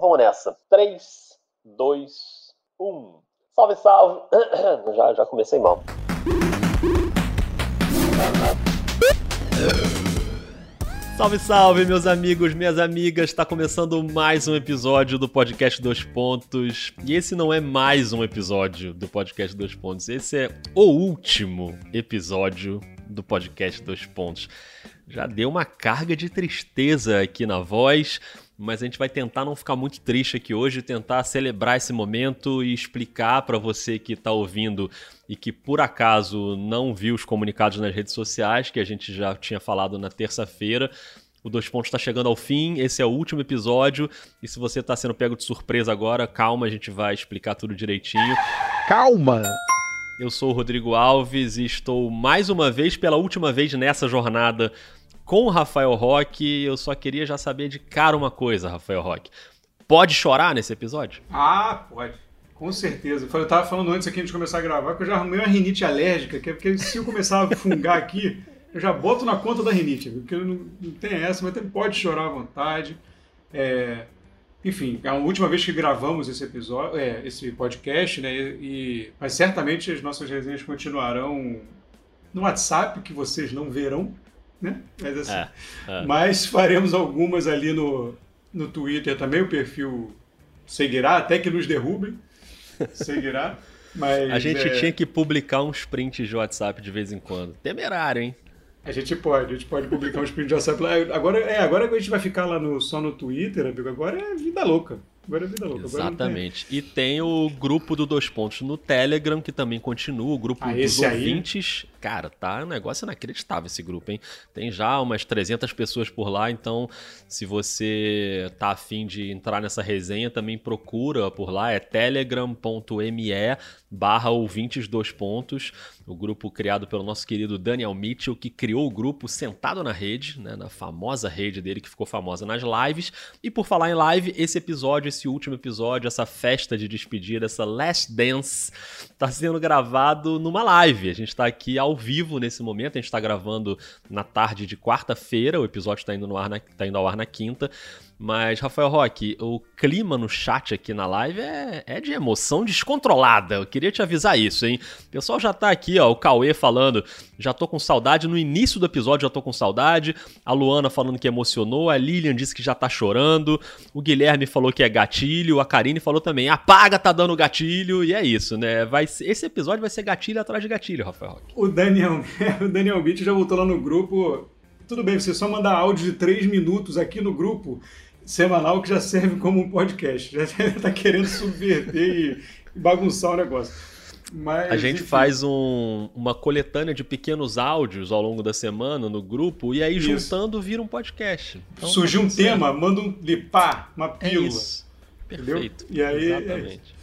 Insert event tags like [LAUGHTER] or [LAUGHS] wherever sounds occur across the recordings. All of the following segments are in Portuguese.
vamos nessa. 3, 2, 1. Salve, salve! [CLEARS THROAT] Já, já comecei mal. Salve, salve, meus amigos, minhas amigas! Está começando mais um episódio do Podcast Dois Pontos. E esse não é mais um episódio do Podcast Dois Pontos, esse é o último episódio do Podcast Dois Pontos. Já deu uma carga de tristeza aqui na voz, mas a gente vai tentar não ficar muito triste aqui hoje, tentar celebrar esse momento e explicar para você que está ouvindo e que por acaso não viu os comunicados nas redes sociais, que a gente já tinha falado na terça-feira. O Dois Pontos está chegando ao fim, esse é o último episódio. E se você está sendo pego de surpresa agora, calma, a gente vai explicar tudo direitinho. Calma! Eu sou o Rodrigo Alves e estou mais uma vez, pela última vez nessa jornada com o Rafael Roque. Eu só queria já saber de cara uma coisa, Rafael Roque. Pode chorar nesse episódio? Ah, pode. Com certeza. Eu tava falando antes aqui de começar a gravar que eu já arrumei uma rinite alérgica, que é porque se eu começar a fungar aqui, eu já boto na conta da rinite, porque não, não tem essa, mas pode chorar à vontade. É, enfim, é a última vez que gravamos esse episódio, é, esse podcast, né? E, mas certamente as nossas resenhas continuarão no WhatsApp, que vocês não verão, né? Mas, assim, é, é. mas faremos algumas ali no, no Twitter também, o perfil seguirá, até que nos derrubem. Seguirá. [LAUGHS] Mas, a gente é... tinha que publicar uns prints de WhatsApp de vez em quando. Temerário, hein? A gente pode, a gente pode publicar uns prints de WhatsApp. Agora, é, agora a gente vai ficar lá no, só no Twitter, amigo. Agora é vida louca. Agora é vida louca. Exatamente. Tem... E tem o grupo do Dois Pontos no Telegram, que também continua, o grupo ah, dos ouvintes. Aí? Cara, tá um negócio inacreditável esse grupo, hein? Tem já umas 300 pessoas por lá, então se você tá afim de entrar nessa resenha, também procura por lá, é telegram.me barra ouvintes dois pontos, o grupo criado pelo nosso querido Daniel Mitchell, que criou o grupo Sentado na Rede, né, na famosa rede dele que ficou famosa nas lives. E por falar em live, esse episódio, esse último episódio, essa festa de despedida, essa Last Dance, tá sendo gravado numa live. A gente tá aqui ao vivo nesse momento, a gente tá gravando na tarde de quarta-feira, o episódio tá indo, no ar na, tá indo ao ar na quinta. Mas, Rafael Roque, o clima no chat aqui na live é, é, de emoção descontrolada. Eu queria te avisar isso, hein? O pessoal já tá aqui, ó, o Cauê falando, já tô com saudade. No início do episódio já tô com saudade. A Luana falando que emocionou. A Lilian disse que já tá chorando. O Guilherme falou que é gatilho. A Karine falou também, apaga, tá dando gatilho. E é isso, né? Vai esse episódio vai ser gatilho atrás de gatilho, Rafael Roque. O Daniel, [LAUGHS] o Daniel Beach já voltou lá no grupo. Tudo bem, você só mandar áudio de 3 minutos aqui no grupo semanal que já serve como um podcast. [LAUGHS] Já está querendo subverter e bagunçar o negócio. Mas, a gente enfim. faz um, uma coletânea de pequenos áudios ao longo da semana no grupo e aí Isso. juntando vira um podcast. Então, Surgiu um tema, manda um lipar, uma é pílula. É isso. Perfeito. E aí, Exatamente.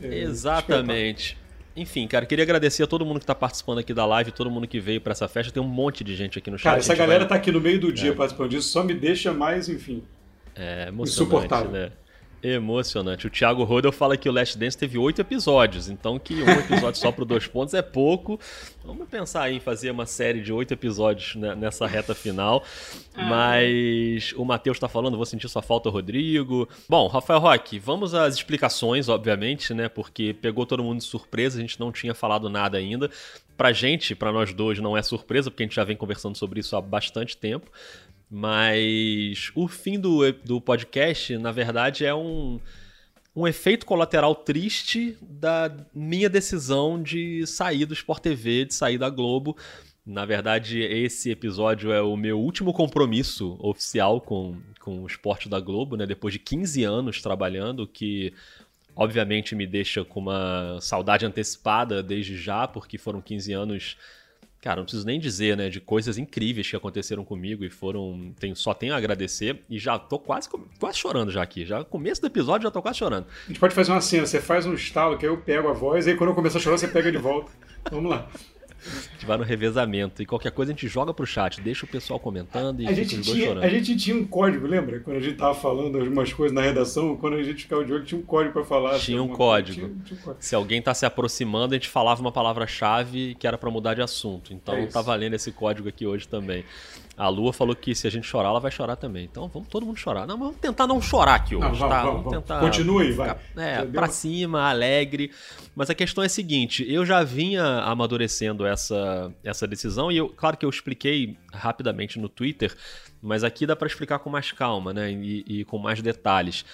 É, é, Exatamente. Enfim, cara, queria agradecer a todo mundo que está participando aqui da live, todo mundo que veio para essa festa. Tem um monte de gente aqui no chat. Cara, essa galera vai... tá aqui no meio do dia é. participando disso, só me deixa mais, enfim. É emocionante, né? Emocionante. O Thiago Rodel fala que o Last Dance teve oito episódios, então que um episódio só para dois pontos é pouco. Vamos pensar em fazer uma série de oito episódios nessa reta final. Ah. Mas o Matheus está falando, vou sentir sua falta, Rodrigo. Bom, Rafael Roque, vamos às explicações, obviamente, né? Porque pegou todo mundo de surpresa, a gente não tinha falado nada ainda. Pra gente, para nós dois, não é surpresa, porque a gente já vem conversando sobre isso há bastante tempo. Mas o fim do, do podcast, na verdade, é um, um efeito colateral triste da minha decisão de sair do Sport TV, de sair da Globo. Na verdade, esse episódio é o meu último compromisso oficial com, com o esporte da Globo, né? Depois de 15 anos trabalhando, que obviamente me deixa com uma saudade antecipada desde já, porque foram 15 anos cara, não preciso nem dizer, né, de coisas incríveis que aconteceram comigo e foram, tenho, só tenho a agradecer e já tô quase, quase chorando já aqui, já começo do episódio já tô quase chorando. A gente pode fazer uma cena, você faz um estalo que eu pego a voz e aí quando eu começar a chorar você pega de volta. Vamos lá. [LAUGHS] gente vai no revezamento. E qualquer coisa a gente joga pro chat, deixa o pessoal comentando e a gente tinha, A gente tinha um código, lembra? Quando a gente tava falando algumas coisas na redação, quando a gente ficava de olho, tinha um código para falar. Tinha um código. Tinha, tinha um código. Se alguém tá se aproximando, a gente falava uma palavra-chave que era para mudar de assunto. Então é tá valendo esse código aqui hoje também. A Lua falou que se a gente chorar, ela vai chorar também. Então vamos todo mundo chorar. Não, vamos tentar não chorar aqui hoje, não, vamos, tá? Vamos, vamos, tentar. Continue, vai. É, pra cima, alegre. Mas a questão é a seguinte: eu já vinha amadurecendo essa, essa decisão, e eu, claro que eu expliquei rapidamente no Twitter, mas aqui dá para explicar com mais calma, né? E, e com mais detalhes.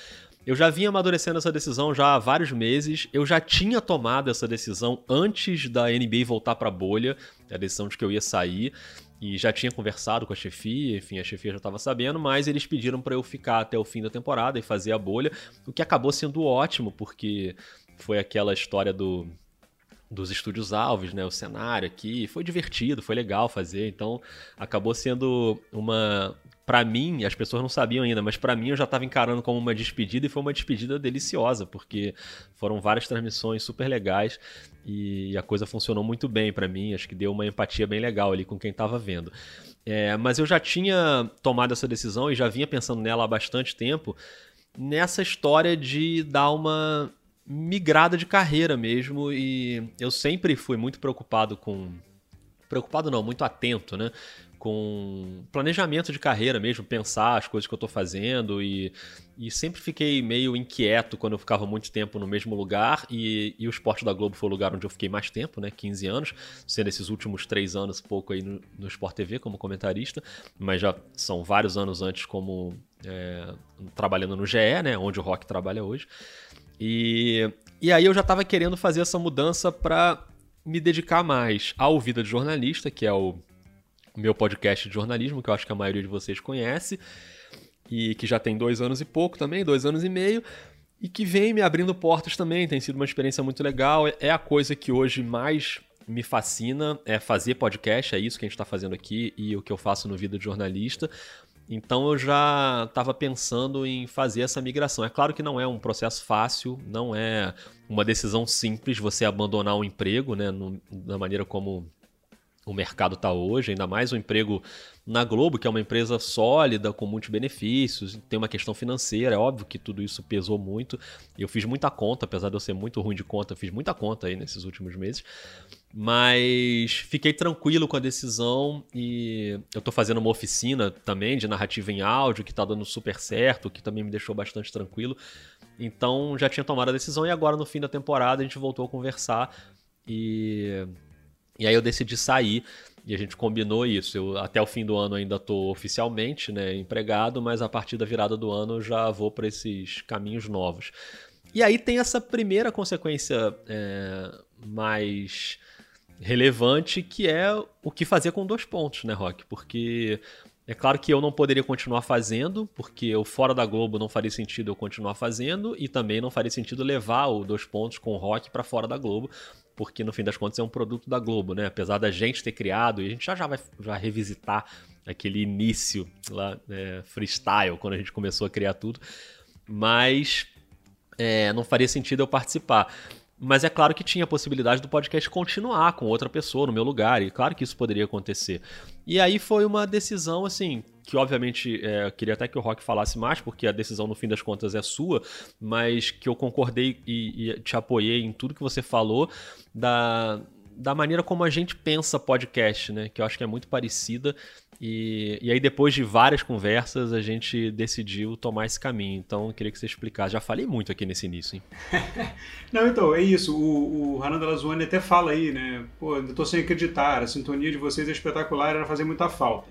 Eu já vinha amadurecendo essa decisão já há vários meses. Eu já tinha tomado essa decisão antes da NBA voltar para a bolha, a decisão de que eu ia sair e já tinha conversado com a chefia, enfim, a chefia já estava sabendo, mas eles pediram para eu ficar até o fim da temporada e fazer a bolha, o que acabou sendo ótimo, porque foi aquela história do dos estúdios Alves, né, o cenário aqui, foi divertido, foi legal fazer, então acabou sendo uma para mim, as pessoas não sabiam ainda, mas para mim eu já estava encarando como uma despedida e foi uma despedida deliciosa, porque foram várias transmissões super legais e a coisa funcionou muito bem para mim, acho que deu uma empatia bem legal ali com quem estava vendo. É, mas eu já tinha tomado essa decisão e já vinha pensando nela há bastante tempo, nessa história de dar uma migrada de carreira mesmo e eu sempre fui muito preocupado com preocupado não, muito atento, né, com planejamento de carreira mesmo, pensar as coisas que eu estou fazendo e, e sempre fiquei meio inquieto quando eu ficava muito tempo no mesmo lugar e, e o Esporte da Globo foi o lugar onde eu fiquei mais tempo, né, 15 anos, sendo esses últimos três anos pouco aí no, no Sport TV como comentarista, mas já são vários anos antes como é, trabalhando no GE, né, onde o Rock trabalha hoje. E, e aí eu já estava querendo fazer essa mudança para me dedicar mais ao Vida de Jornalista, que é o meu podcast de jornalismo, que eu acho que a maioria de vocês conhece, e que já tem dois anos e pouco também, dois anos e meio, e que vem me abrindo portas também. Tem sido uma experiência muito legal. É a coisa que hoje mais me fascina, é fazer podcast, é isso que a gente está fazendo aqui e o que eu faço no Vida de Jornalista. Então eu já estava pensando em fazer essa migração. É claro que não é um processo fácil, não é uma decisão simples você abandonar um emprego, né, no, da maneira como o mercado está hoje, ainda mais o emprego na Globo, que é uma empresa sólida, com muitos benefícios, tem uma questão financeira, é óbvio que tudo isso pesou muito. Eu fiz muita conta, apesar de eu ser muito ruim de conta, fiz muita conta aí nesses últimos meses. Mas fiquei tranquilo com a decisão e eu estou fazendo uma oficina também de narrativa em áudio, que está dando super certo, que também me deixou bastante tranquilo. Então já tinha tomado a decisão e agora no fim da temporada a gente voltou a conversar e e aí eu decidi sair e a gente combinou isso. Eu até o fim do ano ainda estou oficialmente né, empregado, mas a partir da virada do ano eu já vou para esses caminhos novos. E aí tem essa primeira consequência é, mais relevante que é o que fazer com dois pontos, né, Rock? Porque é claro que eu não poderia continuar fazendo, porque o fora da Globo não faria sentido eu continuar fazendo, e também não faria sentido levar o dois pontos com o rock para fora da Globo, porque no fim das contas é um produto da Globo, né? Apesar da gente ter criado, e a gente já, já vai já revisitar aquele início lá, é, freestyle, quando a gente começou a criar tudo, mas é, não faria sentido eu participar. Mas é claro que tinha a possibilidade do podcast continuar com outra pessoa no meu lugar, e claro que isso poderia acontecer. E aí foi uma decisão, assim, que obviamente é, eu queria até que o Rock falasse mais, porque a decisão no fim das contas é sua, mas que eu concordei e, e te apoiei em tudo que você falou da, da maneira como a gente pensa podcast, né? Que eu acho que é muito parecida. E, e aí, depois de várias conversas, a gente decidiu tomar esse caminho. Então, eu queria que você explicasse. Já falei muito aqui nesse início, hein? [LAUGHS] Não, então, é isso. O, o Hanan Delazuane até fala aí, né? Pô, eu tô sem acreditar. A sintonia de vocês é espetacular, era fazer muita falta.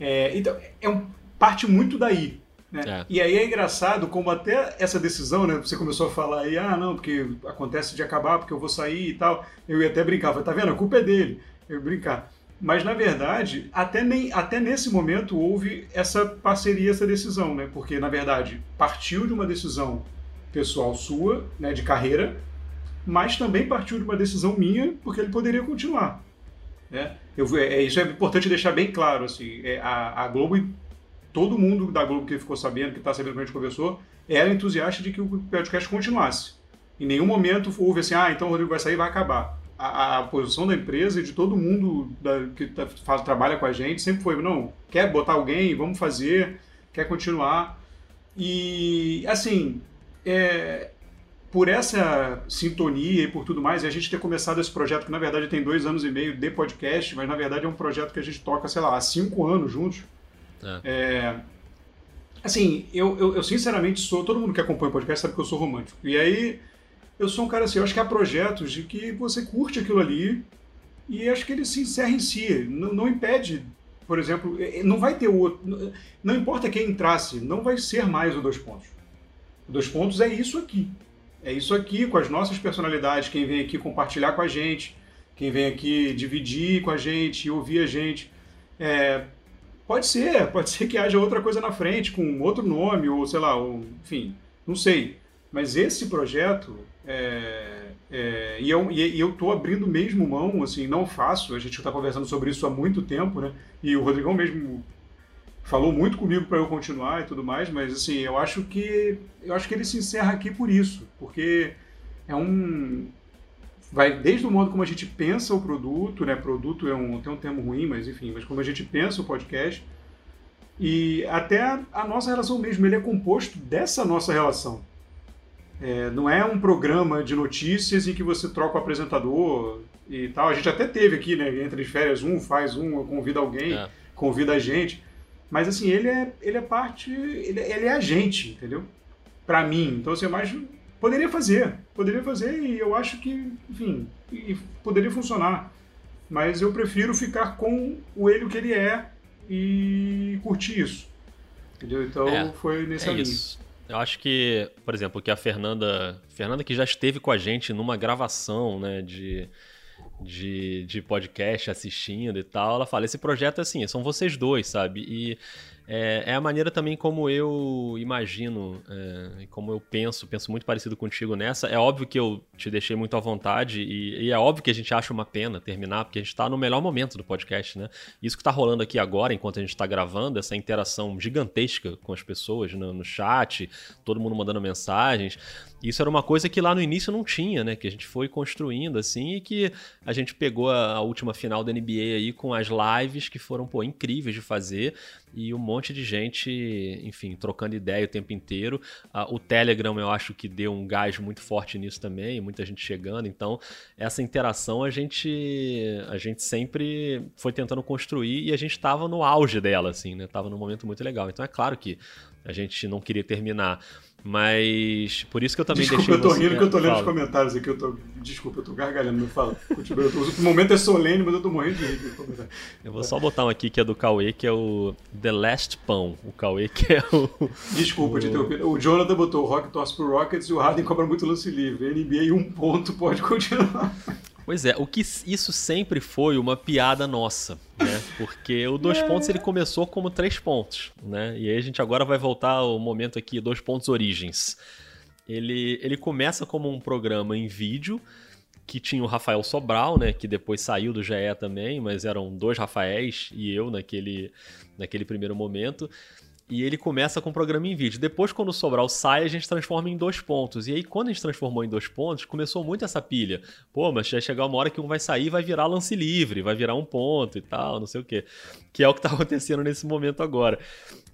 É, então, é um, parte muito daí. Né? É. E aí é engraçado como até essa decisão, né? Você começou a falar aí, ah, não, porque acontece de acabar, porque eu vou sair e tal. Eu ia até brincar, falei, tá vendo? A culpa é dele. Eu ia brincar. Mas, na verdade, até, nem, até nesse momento houve essa parceria, essa decisão, né? Porque, na verdade, partiu de uma decisão pessoal sua, né, de carreira, mas também partiu de uma decisão minha, porque ele poderia continuar. Né? Eu, é, isso é importante deixar bem claro. Assim, é, a, a Globo, todo mundo da Globo que ficou sabendo, que está sabendo que a gente conversou, era entusiasta de que o podcast continuasse. Em nenhum momento houve assim, ah, então o Rodrigo vai sair e vai acabar. A, a, posição da empresa e de todo mundo da, que tá, faz, trabalha com a gente sempre foi, não, quer botar alguém, vamos fazer, quer continuar. E, assim, é, por essa sintonia e por tudo mais, e a gente ter começado esse projeto, que na verdade tem dois anos e meio de podcast, mas na verdade é um projeto que a gente toca, sei lá, há cinco anos juntos. É. É, assim, eu, eu, eu, sinceramente sou. Todo mundo que acompanha o podcast sabe que eu sou romântico. E aí, eu sou um cara assim, eu acho que há projetos de que você curte aquilo ali e acho que ele se encerra em si. Não, não impede, por exemplo, não vai ter outro. Não importa quem entrasse, não vai ser mais o dois pontos. O dois pontos é isso aqui. É isso aqui, com as nossas personalidades, quem vem aqui compartilhar com a gente, quem vem aqui dividir com a gente, ouvir a gente. É, pode ser, pode ser que haja outra coisa na frente, com outro nome, ou sei lá, ou, enfim, não sei. Mas esse projeto, é, é, e eu e eu tô abrindo mesmo mão, assim, não faço. A gente está conversando sobre isso há muito tempo, né? E o Rodrigão mesmo falou muito comigo para eu continuar e tudo mais, mas assim, eu acho que eu acho que ele se encerra aqui por isso, porque é um vai desde o modo como a gente pensa o produto, né? Produto é um tem um termo ruim, mas enfim, mas como a gente pensa o podcast e até a, a nossa relação mesmo, ele é composto dessa nossa relação. É, não é um programa de notícias em que você troca o apresentador e tal. A gente até teve aqui, né? Entre as férias, um faz um, convida alguém, é. convida a gente. Mas assim, ele é, ele é parte, ele, ele é a gente, entendeu? Para mim. Então, assim, mais poderia fazer, poderia fazer e eu acho que, enfim, e poderia funcionar. Mas eu prefiro ficar com o ele que ele é e curtir isso. Entendeu? Então é, foi nesse é Isso. Eu acho que, por exemplo, que a Fernanda, Fernanda que já esteve com a gente numa gravação, né, de de, de podcast assistindo e tal, ela fala: esse projeto é assim, são vocês dois, sabe? E é, é a maneira também como eu imagino, é, como eu penso, penso muito parecido contigo nessa. É óbvio que eu te deixei muito à vontade e, e é óbvio que a gente acha uma pena terminar, porque a gente está no melhor momento do podcast, né? Isso que está rolando aqui agora, enquanto a gente está gravando, essa interação gigantesca com as pessoas no, no chat, todo mundo mandando mensagens. Isso era uma coisa que lá no início não tinha, né? Que a gente foi construindo assim e que a gente pegou a, a última final da NBA aí com as lives que foram, pô, incríveis de fazer e um monte de gente, enfim, trocando ideia o tempo inteiro. o Telegram eu acho que deu um gás muito forte nisso também, muita gente chegando. Então, essa interação a gente a gente sempre foi tentando construir e a gente estava no auge dela, assim, né? Tava num momento muito legal. Então, é claro que a gente não queria terminar mas por isso que eu também Desculpa, deixei. eu tô rindo que eu tô lendo os comentários aqui. Eu tô... Desculpa, eu tô gargalhando, me fala. Continua. O momento é solene, mas eu tô morrendo de rir. Eu vou só botar um aqui que é do Cauê, que é o The Last Pão. O Cauê que é o. Desculpa, o... te interromper. O Jonathan botou o Rock torce pro Rockets e o Harden cobra muito lance livre. NBA um ponto, pode continuar. Pois é, o que isso sempre foi uma piada nossa, né? Porque o dois é. pontos ele começou como três pontos, né? E aí a gente agora vai voltar ao momento aqui, dois pontos origens. Ele, ele começa como um programa em vídeo que tinha o Rafael Sobral, né? Que depois saiu do GE também, mas eram dois Rafaéis e eu naquele, naquele primeiro momento. E ele começa com o programa em vídeo. Depois, quando o Sobral sai, a gente transforma em dois pontos. E aí, quando a gente transformou em dois pontos, começou muito essa pilha. Pô, mas vai chegar uma hora que um vai sair e vai virar lance livre, vai virar um ponto e tal, não sei o quê. Que é o que tá [LAUGHS] acontecendo nesse momento agora.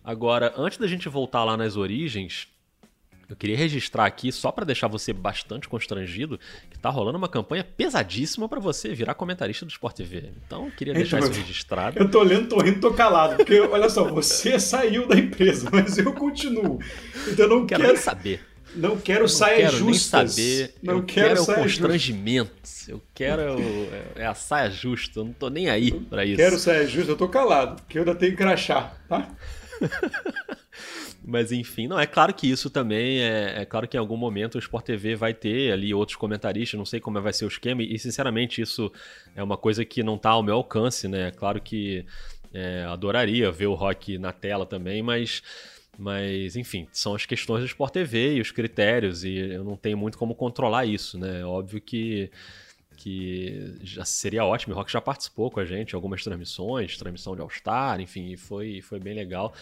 Agora, antes da gente voltar lá nas origens, eu queria registrar aqui, só para deixar você bastante constrangido, que tá rolando uma campanha pesadíssima para você virar comentarista do Sport TV. Então, eu queria deixar isso registrado. Eu tô lendo, tô rindo, tô calado, porque olha só, você saiu da empresa, [LAUGHS] mas eu continuo. Então eu não quero, quero saber. Não quero não saia quero justas. Nem saber. Não eu quero, quero o constrangimento. Eu quero é a saia justa. Eu não tô nem aí para isso. Quero saia justa. Eu tô calado, porque eu ainda tenho que crachar, tá? [LAUGHS] Mas enfim, não, é claro que isso também é, é, claro que em algum momento o Sport TV vai ter ali outros comentaristas, não sei como vai ser o esquema, e sinceramente isso é uma coisa que não está ao meu alcance, né? É claro que é, adoraria ver o Rock na tela também, mas. Mas, enfim, são as questões do Sport TV e os critérios, e eu não tenho muito como controlar isso, né? É óbvio que, que já seria ótimo. O Rock já participou com a gente algumas transmissões, transmissão de All-Star, enfim, foi, foi bem legal.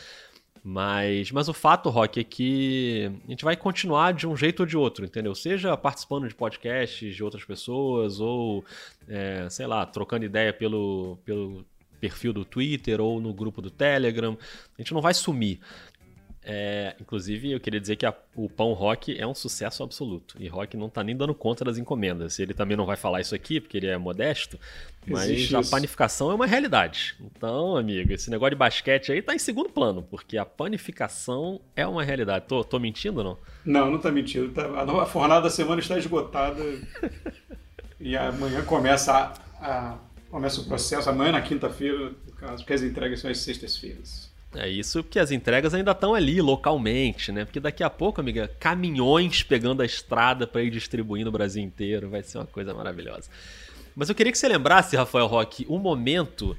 Mas, mas o fato, Rock, é que a gente vai continuar de um jeito ou de outro, entendeu? Seja participando de podcasts de outras pessoas, ou, é, sei lá, trocando ideia pelo, pelo perfil do Twitter ou no grupo do Telegram. A gente não vai sumir. É, inclusive, eu queria dizer que a, o Pão Rock é um sucesso absoluto. E Rock não tá nem dando conta das encomendas. Ele também não vai falar isso aqui, porque ele é modesto. Mas Existe a isso. panificação é uma realidade. Então, amigo, esse negócio de basquete aí tá em segundo plano, porque a panificação é uma realidade. Tô, tô mentindo ou não? Não, não tá mentindo. Tá, a, a fornada da semana está esgotada. e amanhã começa, a, a, começa o processo. Amanhã, na quinta-feira, no caso, porque as entregas são às sextas-feiras. É isso porque as entregas ainda estão ali localmente, né? Porque daqui a pouco, amiga, caminhões pegando a estrada para ir distribuindo o Brasil inteiro, vai ser uma coisa maravilhosa. Mas eu queria que você lembrasse, Rafael Roque, um momento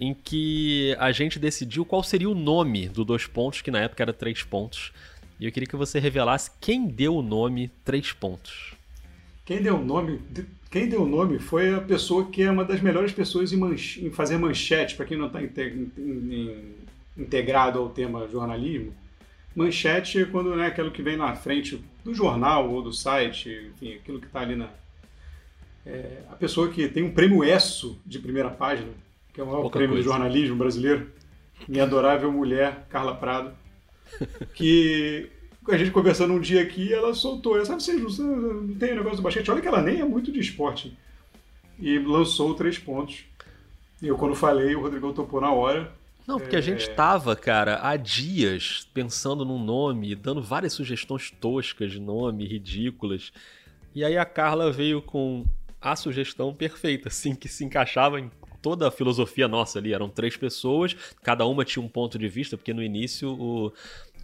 em que a gente decidiu qual seria o nome do dois pontos, que na época era três pontos. E eu queria que você revelasse quem deu o nome três pontos. Quem deu o nome, quem deu o nome foi a pessoa que é uma das melhores pessoas em, em fazer manchete, para quem não está em, em, integrado ao tema jornalismo. Manchete é quando né, aquilo que vem na frente do jornal ou do site, enfim, aquilo que está ali na. É, a pessoa que tem um prêmio ESSO de primeira página, que é o maior Pouca prêmio coisa. do jornalismo brasileiro, minha adorável mulher, Carla Prado, que a gente conversando um dia aqui, ela soltou essa, vocês não tem negócio do basquete? Olha que ela nem é muito de esporte. E lançou três pontos. E eu, quando falei, o Rodrigo topou na hora. Não, porque a gente é. tava, cara, há dias pensando num nome, dando várias sugestões toscas de nome, ridículas. E aí a Carla veio com a sugestão perfeita, assim, que se encaixava em toda a filosofia nossa ali. Eram três pessoas, cada uma tinha um ponto de vista, porque no início o,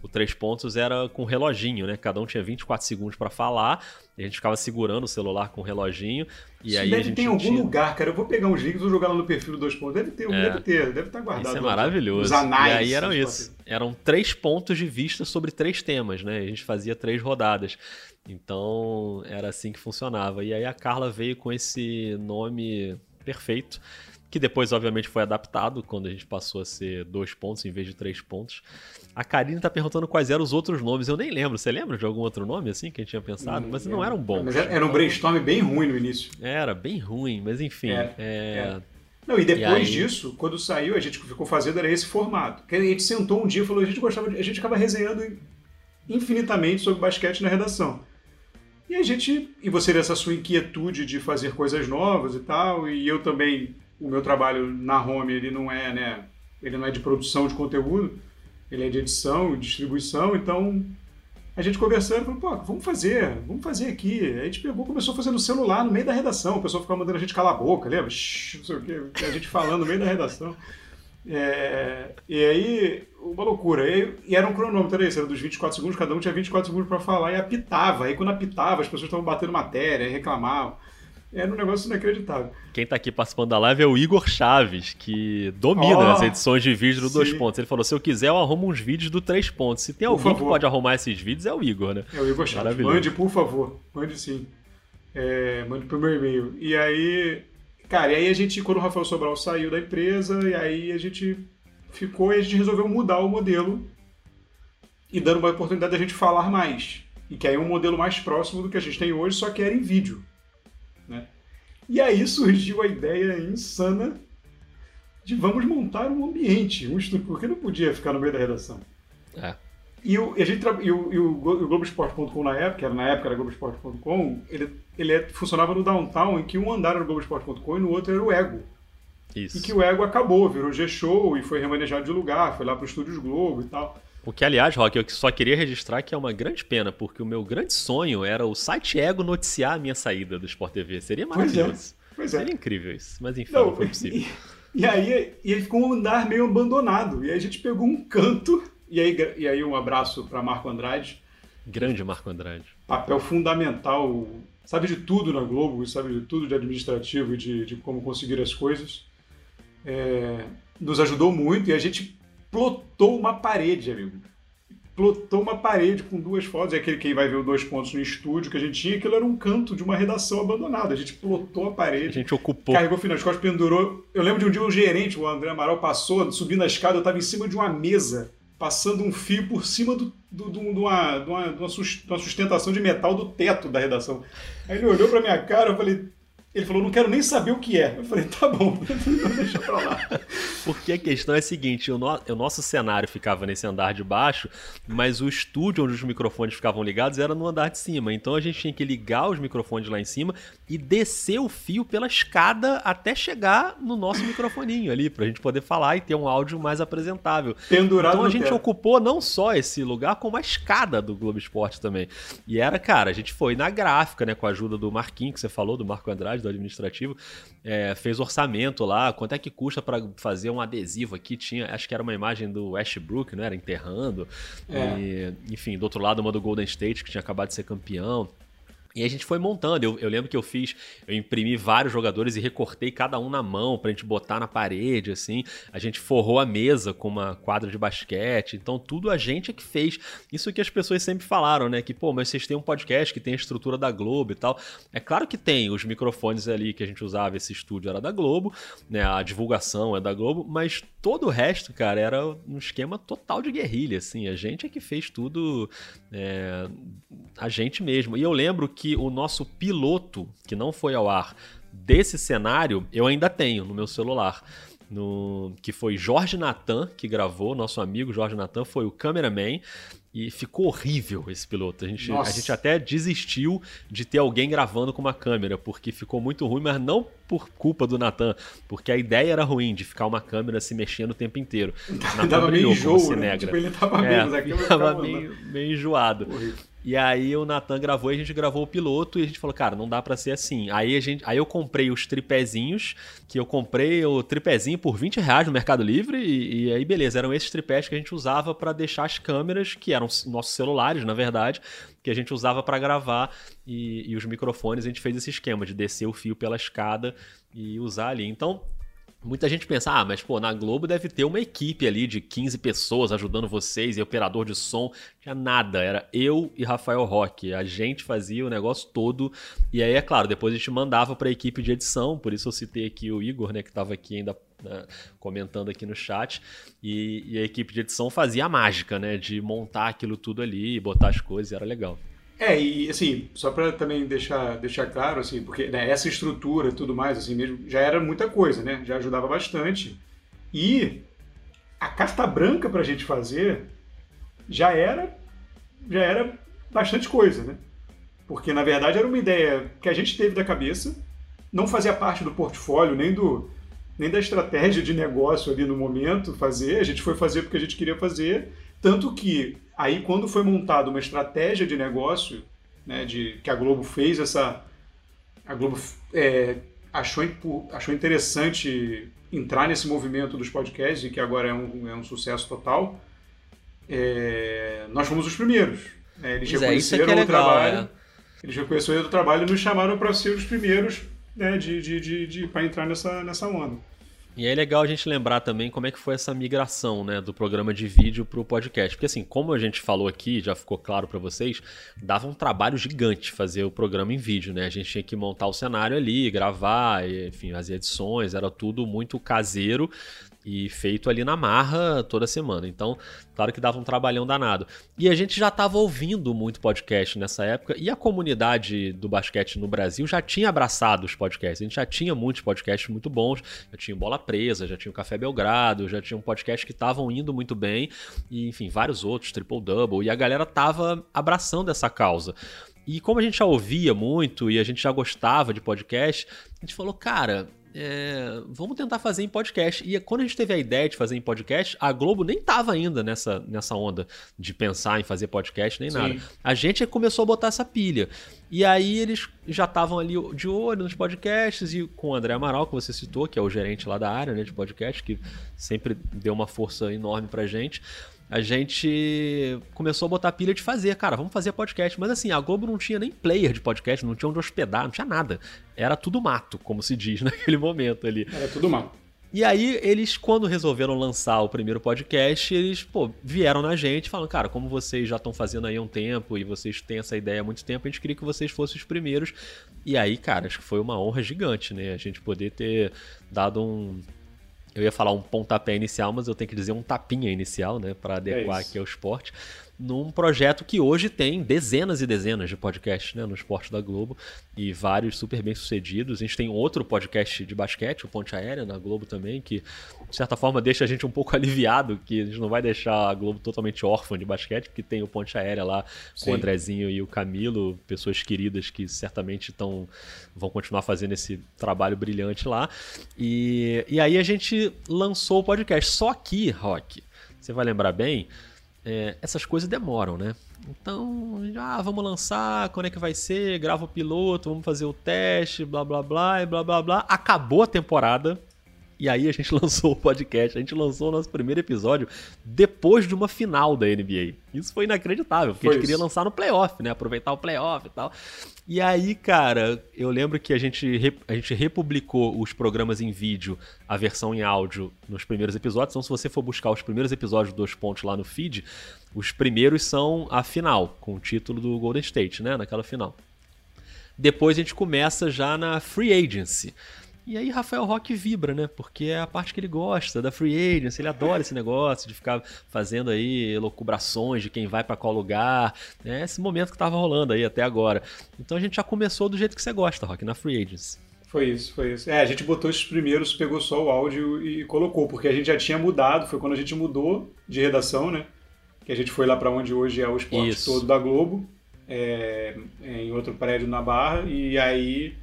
o três pontos era com reloginho, né? Cada um tinha 24 segundos para falar, e a gente ficava segurando o celular com o reloginho. E Isso aí deve a gente ter em algum tinha... lugar, cara. Eu vou pegar uns links e vou jogar lá no perfil do dois pontos. Deve ter, é. deve ter, deve estar guardado. Isso é maravilhoso. Os anais. E aí eram isso. Eram três pontos de vista sobre três temas, né? A gente fazia três rodadas. Então era assim que funcionava. E aí a Carla veio com esse nome perfeito que depois, obviamente, foi adaptado quando a gente passou a ser dois pontos em vez de três pontos. A Karine tá perguntando quais eram os outros nomes. Eu nem lembro. Você lembra de algum outro nome assim que a gente tinha pensado? Hum, mas não eram bons. Mas era um brainstorm bem ruim no início. Era, bem ruim, mas enfim. É, é... é... Não, e depois e aí... disso, quando saiu, a gente ficou fazendo era esse formato. Que a gente sentou um dia e falou, a gente gostava, de... a gente acaba resenhando infinitamente sobre basquete na redação. E a gente, e você dessa sua inquietude de fazer coisas novas e tal, e eu também o meu trabalho na home ele não é, né, ele não é de produção de conteúdo, ele é de edição distribuição, então a gente conversando, falou, pô, vamos fazer, vamos fazer aqui. A gente pegou, começou a fazer no celular, no meio da redação, o pessoal ficava mandando a gente calar a boca, lembra? Shhh, não sei o quê, a gente falando no meio da redação. É, e aí, uma loucura. E, e era um cronômetro, era isso, era dos 24 segundos, cada um tinha 24 segundos para falar e apitava. Aí quando apitava, as pessoas estavam batendo matéria, reclamavam. Era um negócio inacreditável. Quem está aqui participando da live é o Igor Chaves, que domina oh, as edições de vídeo do sim. Dois Pontos. Ele falou: se eu quiser, eu arrumo uns vídeos do Três Pontos. Se tem alguém que pode arrumar esses vídeos, é o Igor, né? É o Igor Chaves. Mande, por favor. Mande sim. É, mande pro meu e-mail. E aí, cara, e aí a gente, quando o Rafael Sobral saiu da empresa, e aí a gente ficou e a gente resolveu mudar o modelo e dando uma oportunidade da gente falar mais. E que aí é um modelo mais próximo do que a gente tem hoje, só que era em vídeo. E aí surgiu a ideia insana de vamos montar um ambiente, um estúdio, porque não podia ficar no meio da redação. É. E, o, e, a gente, e, o, e o, Globoesporte.com na época, era, na época era Globoesporte.com, ele, ele é, funcionava no downtown, em que um andar era o Globoesporte.com e no outro era o Ego. Isso. E que o Ego acabou, virou G-Show e foi remanejado de lugar, foi lá para o Estúdios Globo e tal. O que, aliás, Rock, eu só queria registrar que é uma grande pena, porque o meu grande sonho era o site Ego noticiar a minha saída do Sport TV. Seria maravilhoso. Pois é. Pois é. Seria incrível isso, mas enfim, não, não foi possível. E, e, aí e ele ficou um andar meio abandonado. E aí a gente pegou um canto, e aí, e aí um abraço para Marco Andrade. Grande Marco Andrade. Papel fundamental, sabe de tudo na Globo, sabe de tudo de administrativo e de, de como conseguir as coisas. É, nos ajudou muito e a gente plotou uma parede, amigo. Plotou uma parede com duas fotos. É aquele que vai ver os dois pontos no estúdio que a gente tinha. Aquilo era um canto de uma redação abandonada. A gente plotou a parede. A gente ocupou. Carregou final de costas, pendurou. Eu lembro de um dia o gerente, o André Amaral, passou, subindo a escada. Eu estava em cima de uma mesa passando um fio por cima do, do, do, de, uma, de, uma, de uma sustentação de metal do teto da redação. Aí ele olhou pra minha cara, eu falei, ele falou, não quero nem saber o que é. Eu falei, tá bom, [LAUGHS] deixa pra lá. Porque a questão é a seguinte: o, no, o, nosso cenário ficava nesse andar de baixo, mas o estúdio onde os microfones ficavam ligados era no andar de cima. Então a gente tinha que ligar os microfones lá em cima e descer o fio pela escada até chegar no nosso microfoninho ali, pra gente poder falar e ter um áudio mais apresentável. Pendurado então a gente ocupou não só esse lugar, como a escada do Globo Esporte também. E era, cara, a gente foi na gráfica, né, com a ajuda do Marquinhos, que você falou, do Marco Andrade do administrativo, é, fez orçamento lá, quanto é que custa para fazer um adesivo aqui, tinha, acho que era uma imagem do Westbrook, né, era enterrando, é. e, enfim, do outro lado uma do Golden State, que tinha acabado de ser campeão, e a gente foi montando. Eu, eu, lembro que eu fiz, eu imprimi vários jogadores e recortei cada um na mão pra gente botar na parede, assim. A gente forrou a mesa com uma quadra de basquete. Então, tudo a gente é que fez. Isso que as pessoas sempre falaram, né? Que, pô, mas vocês têm um podcast que tem a estrutura da Globo e tal. É claro que tem. Os microfones ali que a gente usava, esse estúdio era da Globo, né? A divulgação é da Globo, mas todo o resto, cara, era um esquema total de guerrilha, assim. A gente é que fez tudo é, a gente mesmo. E eu lembro que que o nosso piloto, que não foi ao ar, desse cenário, eu ainda tenho no meu celular. No, que foi Jorge Natan que gravou, nosso amigo Jorge Natan foi o cameraman e ficou horrível esse piloto. A gente, a gente até desistiu de ter alguém gravando com uma câmera, porque ficou muito ruim, mas não por culpa do Natan, porque a ideia era ruim de ficar uma câmera se mexendo o tempo inteiro. [LAUGHS] Natan meio enjoo, né? Tipo, ele tava, é, meio, tava meio, meio enjoado. Horrível. E aí o Nathan gravou e a gente gravou o piloto e a gente falou, cara, não dá para ser assim. Aí a gente, aí eu comprei os tripézinhos, que eu comprei o tripézinho por 20 reais no Mercado Livre e, e aí beleza, eram esses tripés que a gente usava para deixar as câmeras, que eram nossos celulares, na verdade, que a gente usava para gravar e, e os microfones, a gente fez esse esquema de descer o fio pela escada e usar ali. Então, Muita gente pensa, ah, mas pô, na Globo deve ter uma equipe ali de 15 pessoas ajudando vocês e operador de som. Tinha nada, era eu e Rafael Roque. A gente fazia o negócio todo. E aí, é claro, depois a gente mandava para a equipe de edição, por isso eu citei aqui o Igor, né, que estava aqui ainda né, comentando aqui no chat. E, e, a equipe de edição fazia a mágica, né, de montar aquilo tudo ali, botar as coisas, era legal. É, e assim, só para também deixar, deixar claro, assim, porque né, essa estrutura e tudo mais, assim mesmo, já era muita coisa, né? Já ajudava bastante. E a carta branca para a gente fazer já era, já era bastante coisa, né? Porque na verdade era uma ideia que a gente teve da cabeça, não fazia parte do portfólio nem do nem da estratégia de negócio ali no momento fazer, a gente foi fazer porque a gente queria fazer, tanto que Aí, quando foi montada uma estratégia de negócio, né, de, que a Globo fez essa. A Globo é, achou, achou interessante entrar nesse movimento dos podcasts, e que agora é um, é um sucesso total. É, nós fomos os primeiros. Né? Eles pois é, reconheceram é, é o legal, trabalho. É. Eles reconheceram o trabalho e nos chamaram para ser os primeiros né, de, de, de, de para entrar nessa, nessa onda. E é legal a gente lembrar também como é que foi essa migração, né, do programa de vídeo para o podcast. Porque assim, como a gente falou aqui, já ficou claro para vocês, dava um trabalho gigante fazer o programa em vídeo, né? A gente tinha que montar o cenário ali, gravar, enfim, as edições, era tudo muito caseiro e feito ali na marra toda semana. Então, claro que dava um trabalhão danado. E a gente já estava ouvindo muito podcast nessa época e a comunidade do basquete no Brasil já tinha abraçado os podcasts. A gente já tinha muitos podcasts muito bons, já tinha Bola Presa, já tinha o Café Belgrado, já tinha um podcast que estavam indo muito bem e, enfim, vários outros, Triple Double, e a galera tava abraçando essa causa. E como a gente já ouvia muito e a gente já gostava de podcast, a gente falou, cara, é, vamos tentar fazer em podcast. E quando a gente teve a ideia de fazer em podcast, a Globo nem tava ainda nessa, nessa onda de pensar em fazer podcast nem Sim. nada. A gente começou a botar essa pilha. E aí eles já estavam ali de olho nos podcasts e com o André Amaral, que você citou, que é o gerente lá da área né, de podcast, que sempre deu uma força enorme pra gente a gente começou a botar pilha de fazer, cara, vamos fazer podcast. Mas assim, a Globo não tinha nem player de podcast, não tinha onde hospedar, não tinha nada. Era tudo mato, como se diz [LAUGHS] naquele momento ali. Era tudo mato. E aí, eles, quando resolveram lançar o primeiro podcast, eles, pô, vieram na gente falando, cara, como vocês já estão fazendo aí há um tempo e vocês têm essa ideia há muito tempo, a gente queria que vocês fossem os primeiros. E aí, cara, acho que foi uma honra gigante, né? A gente poder ter dado um, Eu ia falar um pontapé inicial, mas eu tenho que dizer um tapinha inicial, né, para adequar é aqui ao esporte num projeto que hoje tem dezenas e dezenas de podcasts né, no esporte da Globo e vários super bem sucedidos. A gente tem outro podcast de basquete, o Ponte Aérea, na Globo também, que de certa forma deixa a gente um pouco [LAUGHS] aliviado, que a gente não vai deixar a Globo totalmente órfã de basquete, porque tem o Ponte Aérea lá Sim. com o Andrezinho e o Camilo, pessoas queridas que certamente tão, vão continuar fazendo esse trabalho brilhante lá. E, e aí a gente lançou o podcast. Só que, Rock, você vai lembrar bem é, essas coisas demoram, né? Então, ah, vamos lançar, quando é que vai ser? Grava o piloto, vamos fazer o teste, blá blá blá e blá blá blá. Acabou a temporada, e aí a gente [LAUGHS] lançou o podcast. A gente lançou o nosso primeiro episódio depois de uma final da NBA. Isso foi inacreditável, porque foi a gente queria lançar no playoff, né? Aproveitar o playoff e tal. E aí, cara, eu lembro que a gente, a gente republicou os programas em vídeo, a versão em áudio, nos primeiros episódios. Então, se você for buscar os primeiros episódios dos pontos lá no feed, os primeiros são a final, com o título do Golden State, né? Naquela final. Depois a gente começa já na Free Agency. E aí Rafael Roque vibra, né? Porque é a parte que ele gosta, da free agency, ele adora esse negócio de ficar fazendo aí locubrações de quem vai para qual lugar, né? Esse momento que tava rolando aí até agora. Então a gente já começou do jeito que você gosta, Roque, na free agency. Foi isso, foi isso. É, a gente botou esses primeiros, pegou só o áudio e colocou, porque a gente já tinha mudado, foi quando a gente mudou de redação, né? Que a gente foi lá para onde hoje é o esporte isso. todo da Globo, é, em outro prédio na Barra, e aí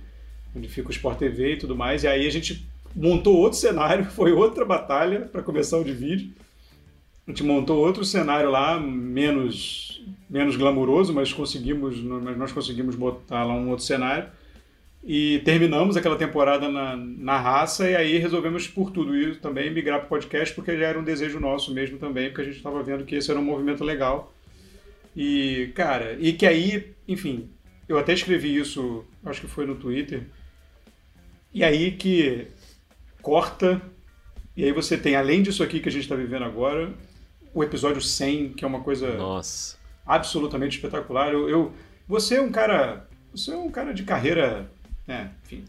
onde fica o Sport TV e tudo mais. E aí a gente montou outro cenário, [LAUGHS] foi outra batalha para começar o de vídeo. A gente montou outro cenário lá, menos, menos glamuroso, mas conseguimos, mas nós conseguimos botar lá um outro cenário. E terminamos aquela temporada na, na raça e aí resolvemos por tudo isso também migrar para o podcast, porque já era um desejo nosso mesmo também, porque a gente estava vendo que esse era um movimento legal. E, cara, e que aí, enfim, eu até escrevi isso, acho que foi no Twitter, e aí que corta, e aí você tem, além disso aqui que a gente está vivendo agora, o episódio 100, que é uma coisa Nossa. absolutamente espetacular. Eu, eu, você é um cara, você é um cara de carreira, né, enfim,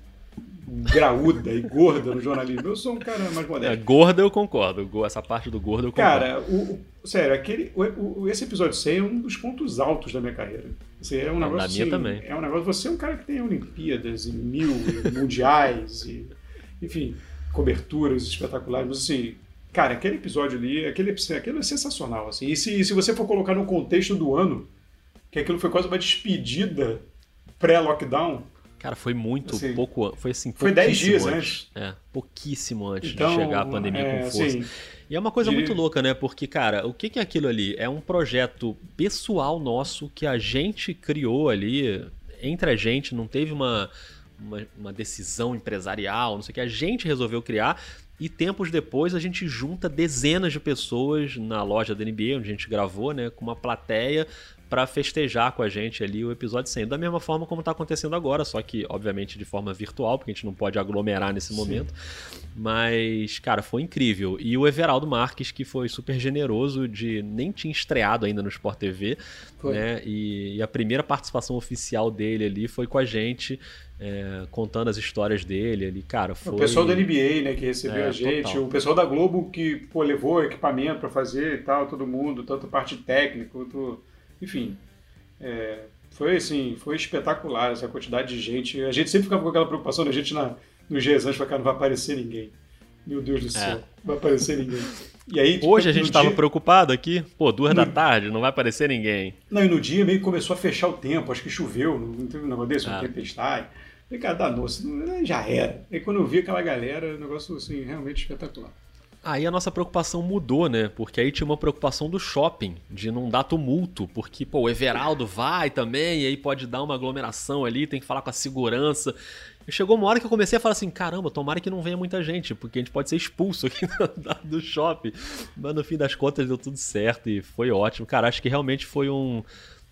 graúda e gorda no jornalismo. Eu sou um cara mais modesto. É, gorda eu concordo. Essa parte do gordo eu concordo. Cara, o, o sério, aquele, o, esse episódio 100 é um dos pontos altos da minha carreira. Assim, é um negócio, Na minha assim, também. É um negócio. Você é um cara que tem Olimpíadas e mil mundiais e, enfim, coberturas espetaculares. Mas assim, cara, aquele episódio ali, aquele, aquele é sensacional. Assim. E se, se você for colocar no contexto do ano, que aquilo foi quase uma despedida pré-lockdown, Cara, foi muito assim, pouco. Foi assim, Foi 10 dias antes. É, pouquíssimo antes então, de chegar a pandemia é, com força. Assim, e é uma coisa de... muito louca, né? Porque, cara, o que é aquilo ali? É um projeto pessoal nosso que a gente criou ali, entre a gente, não teve uma, uma, uma decisão empresarial, não sei o que. A gente resolveu criar. E tempos depois a gente junta dezenas de pessoas na loja da NBA, onde a gente gravou, né? Com uma plateia para festejar com a gente ali o episódio 100. Da mesma forma como está acontecendo agora, só que, obviamente, de forma virtual, porque a gente não pode aglomerar nesse Sim. momento. Mas, cara, foi incrível. E o Everaldo Marques, que foi super generoso de nem tinha estreado ainda no Sport TV, foi. né? E, e, a primeira participação oficial dele ali foi com a gente. É, contando as histórias dele ali, cara, foi... O pessoal da NBA, né, que recebeu é, a gente, total. o pessoal da Globo que, pô, levou equipamento para fazer e tal, todo mundo, tanto parte técnica, quanto enfim, é, foi assim, foi espetacular essa quantidade de gente. A gente sempre ficava com aquela preocupação, né? a gente na, nos dias antes, cara, não vai aparecer ninguém. Meu Deus do céu, é. não vai aparecer ninguém. E aí, tipo, Hoje a gente estava dia... preocupado aqui, pô, duas no... da tarde, não vai aparecer ninguém. Não, e no dia meio que começou a fechar o tempo, acho que choveu, não teve um negócio desse, uma ah. tempestade. Falei, cara, danou, já era. Aí quando eu vi aquela galera, o negócio assim, realmente espetacular. Aí a nossa preocupação mudou, né? Porque aí tinha uma preocupação do shopping, de não dar tumulto, porque, pô, o Everaldo vai também, e aí pode dar uma aglomeração ali, tem que falar com a segurança. E chegou uma hora que eu comecei a falar assim: caramba, tomara que não venha muita gente, porque a gente pode ser expulso aqui [LAUGHS] do shopping. Mas no fim das contas deu tudo certo e foi ótimo. Cara, acho que realmente foi um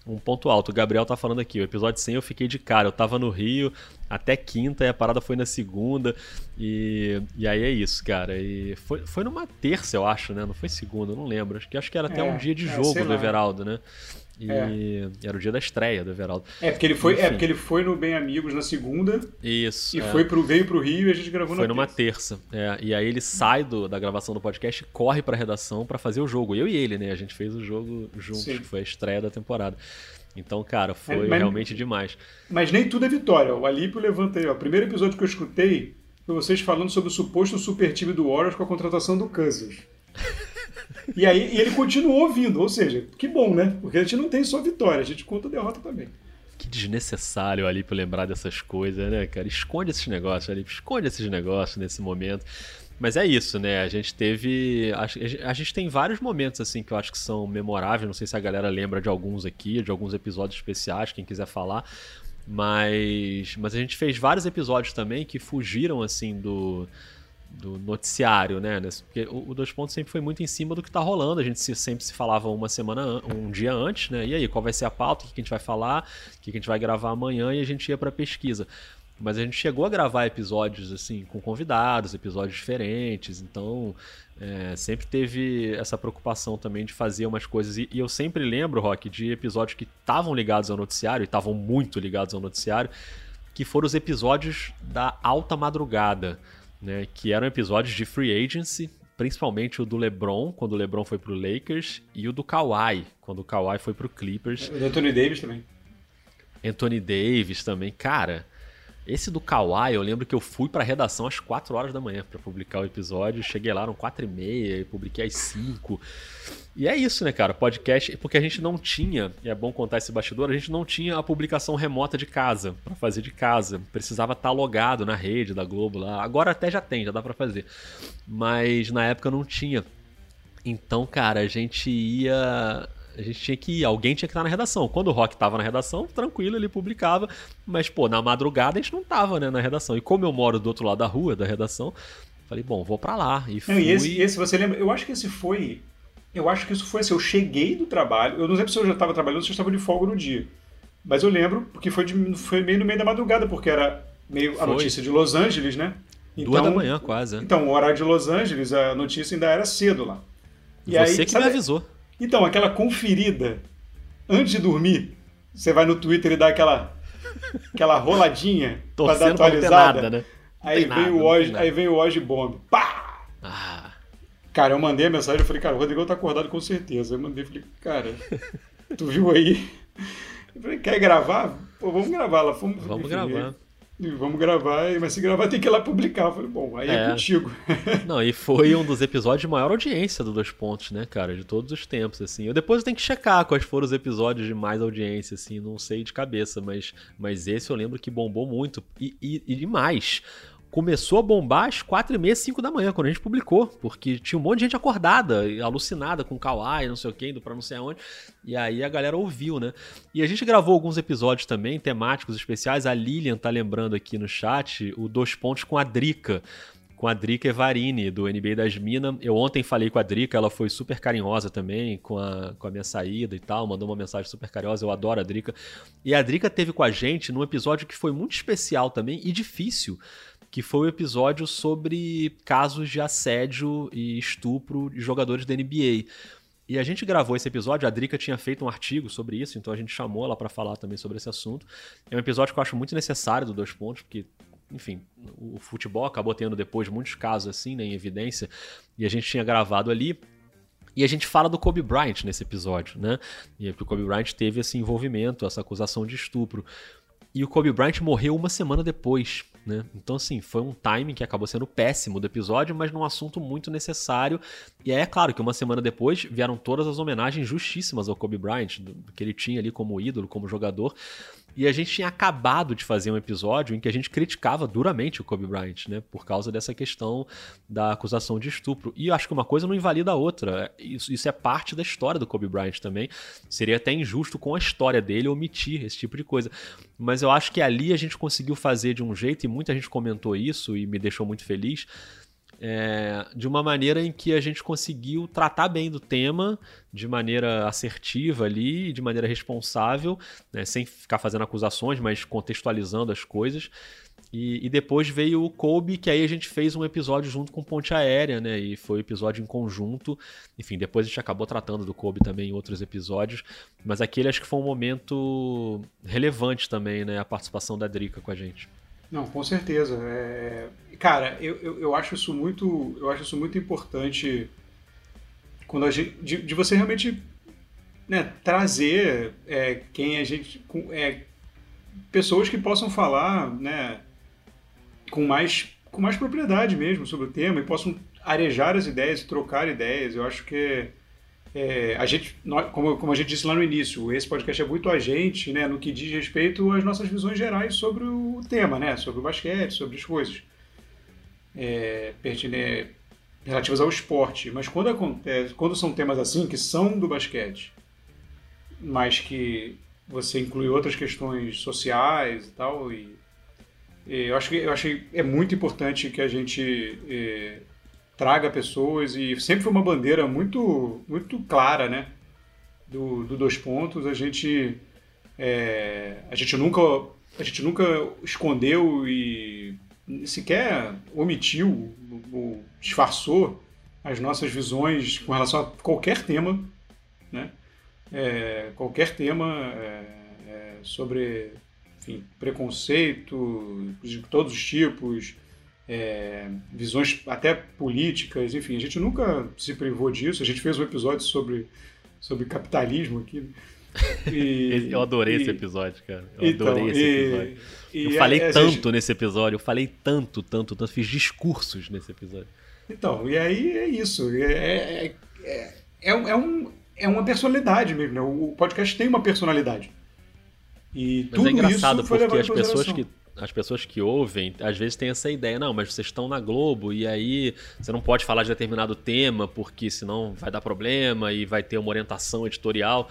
um ponto alto. O Gabriel tá falando aqui, o episódio 100 eu fiquei de cara. Eu tava no Rio até quinta e a parada foi na segunda. E, e aí é isso, cara. E foi, foi numa terça, eu acho, né? Não foi segunda, não lembro. Acho que, acho que era até é, um dia de é, jogo do Everaldo, né? E é. era o dia da estreia do Everaldo. É, porque ele foi, é porque ele foi no Bem Amigos na segunda. Isso. E é. foi pro, veio pro Rio e a gente gravou foi na numa terça. terça. É, e aí ele sai do, da gravação do podcast e corre pra redação para fazer o jogo. Eu e ele, né? A gente fez o jogo juntos. Sim. Foi a estreia da temporada. Então, cara, foi é, mas, realmente demais. Mas nem tudo é vitória. O Alípio levanta aí, ó. O primeiro episódio que eu escutei foi vocês falando sobre o suposto super time do Warriors com a contratação do Kansas. E aí e ele continuou ouvindo, ou seja, que bom, né? Porque a gente não tem só vitória, a gente conta derrota também. Que desnecessário ali para lembrar dessas coisas, né, cara? Esconde esses negócios ali, esconde esses negócios nesse momento. Mas é isso, né? A gente teve. A, a, gente tem vários momentos, assim, que eu acho que são memoráveis. Não sei se a galera lembra de alguns aqui, de alguns episódios especiais, quem quiser falar. Mas, mas a gente fez vários episódios também que fugiram, assim, do, do noticiário, né? Porque o, o Dois Pontos sempre foi muito em cima do que tá rolando. A gente se, sempre se falava uma semana, um dia antes, né? E aí, qual vai ser a pauta? O que a gente vai falar? O que a gente vai gravar amanhã? E a gente ia pra pesquisa. Mas a gente chegou a gravar episódios assim com convidados, episódios diferentes, então é, sempre teve essa preocupação também de fazer umas coisas. E, e eu sempre lembro, Rock, de episódios que estavam ligados ao noticiário, e estavam muito ligados ao noticiário, que foram os episódios da alta madrugada, né? Que eram episódios de free agency, principalmente o do LeBron, quando o LeBron foi pro Lakers, e o do Kawhi, quando o Kawhi foi pro Clippers. O do Anthony Davis também. Anthony Davis também. Cara, esse do Kawaii, eu lembro que eu fui pra redação às 4 horas da manhã para publicar o episódio. Cheguei lá, eram 4 e meia, publiquei às 5. E é isso, né, cara? Podcast, porque a gente não tinha, e é bom contar esse bastidor, a gente não tinha a publicação remota de casa, para fazer de casa. Precisava estar tá logado na rede da Globo lá. Agora até já tem, já dá para fazer. Mas na época não tinha. Então, cara, a gente ia a gente tinha que ir, alguém tinha que estar na redação. Quando o Rock estava na redação, tranquilo, ele publicava, mas pô, na madrugada a gente não tava, né, na redação. E como eu moro do outro lado da rua, da redação, falei, bom, vou para lá e fui. Não, e esse, esse, você lembra? Eu acho que esse foi, eu acho que isso foi assim, eu cheguei do trabalho, eu não sei se eu já estava trabalhando ou se eu estava de folga no dia. Mas eu lembro, porque foi, de, foi meio no meio da madrugada, porque era meio foi. a notícia de Los Angeles, né? Então, Duas da manhã, quase. Né? Então, o horário de Los Angeles, a notícia ainda era cedo lá. E Você aí, que sabe, me avisou. Então, aquela conferida antes de dormir, você vai no Twitter e dá aquela aquela roladinha para dar atualizada. Nada, né? Aí vem, nada, Oz, aí vem o Oz Bomb. Pá! Ah. Cara, eu mandei a mensagem, eu falei, cara, o Rodrigo tá acordado com certeza. Eu mandei, falei, cara, tu viu aí? Eu falei, quer gravar? Pô, vamos gravar lá. Vamos, vamos gravar vamos gravar, mas se gravar tem que ir lá publicar. Eu falei, bom, aí é, é contigo. [LAUGHS] Não, e foi um dos episódios de maior audiência do Dois Pontos, né, cara, de todos os tempos, assim. Eu depois tenho que checar quais foram os episódios de mais audiência, assim, não sei de cabeça, mas, mas esse eu lembro que bombou muito. E, e, e demais começou a bombar às 4 e meia, 5 da manhã, quando a gente publicou, porque tinha um monte de gente acordada, alucinada com Kawaii, não sei o que, indo pra não sei aonde, e aí a galera ouviu, né? E a gente gravou alguns episódios também, temáticos especiais, a Lilian tá lembrando aqui no chat, o Dois Pontos com a Drica, com a Drica Evarini, do NBA das Minas. Eu ontem falei com a Drica, ela foi super carinhosa também com a, com a minha saída e tal, mandou uma mensagem super carinhosa, eu adoro a Drica. E a Drica teve com a gente num episódio que foi muito especial também e difícil, que foi o um episódio sobre casos de assédio e estupro de jogadores da NBA. E a gente gravou esse episódio, a Drica tinha feito um artigo sobre isso, então a gente chamou ela para falar também sobre esse assunto. É um episódio que eu acho muito necessário do Dois Pontos, porque, enfim, o futebol acabou tendo depois muitos casos assim, né, em evidência, e a gente tinha gravado ali. E a gente fala do Kobe Bryant nesse episódio, né? E o Kobe Bryant teve esse envolvimento, essa acusação de estupro. E o Kobe Bryant morreu uma semana depois. Né? Então, assim, foi um timing que acabou sendo péssimo do episódio, mas num assunto muito necessário. E aí é claro que uma semana depois vieram todas as homenagens justíssimas ao Kobe Bryant, do, que ele tinha ali como ídolo, como jogador. E a gente tinha acabado de fazer um episódio em que a gente criticava duramente o Kobe Bryant, né? Por causa dessa questão da acusação de estupro. E acho que uma coisa não invalida a outra. Isso, isso é parte da história do Kobe Bryant também. Seria até injusto com a história dele omitir esse tipo de coisa. Mas eu acho que ali a gente conseguiu fazer de um jeito, e muita gente comentou isso e me deixou muito feliz é, de uma maneira em que a gente conseguiu tratar bem do tema de maneira assertiva ali, de maneira responsável, né, sem ficar fazendo acusações, mas contextualizando as coisas. E, e, depois veio o Kobe, que aí a gente fez um episódio junto com Ponte Aérea, né? E foi um episódio em conjunto. Enfim, depois a gente acabou tratando do Kobe também em outros episódios. Mas aquele acho que foi um momento relevante também, né? A participação da Drica com a gente. Não, com certeza. É... Cara, eu, eu, eu, acho isso muito. Eu acho isso muito importante quando a gente, de, de você realmente né, trazer é, quem a gente. É, pessoas que possam falar, né? com mais, com mais propriedade mesmo sobre o tema e possam arejar as ideias e trocar ideias. Eu acho que é, a gente, como, como a gente disse lá no início, esse podcast é muito a gente, né, no que diz respeito às nossas visões gerais sobre o tema, né, sobre o basquete, sobre as coisas é, pertinentes, relativas ao esporte. Mas quando acontece, quando são temas assim que são do basquete, mas que você inclui outras questões sociais e tal, e eu acho que eu achei é muito importante que a gente é, traga pessoas e sempre foi uma bandeira muito muito clara, né? Do, do dois pontos. A gente é, a gente nunca a gente nunca escondeu e sequer omitiu ou disfarçou as nossas visões com relação a qualquer tema, né? É, qualquer tema é, é sobre enfim, preconceito de todos os tipos, é, visões até políticas, enfim, a gente nunca se privou disso. A gente fez um episódio sobre, sobre capitalismo aqui. Né? [LAUGHS] E, eu adorei e, esse episódio, cara. Eu então, adorei esse episódio. E, eu falei é, tanto gente... nesse episódio, eu falei tanto, tanto, tanto, fiz discursos nesse episódio. Então, e aí é isso. É, é, é, é, um, é uma personalidade mesmo, né? O podcast tem uma personalidade. E mas é tudo é engraçado porque as pessoas que as pessoas que ouvem, às vezes têm essa ideia, não, mas vocês estão na Globo e aí você não pode falar de determinado tema porque senão vai dar problema e vai ter uma orientação editorial.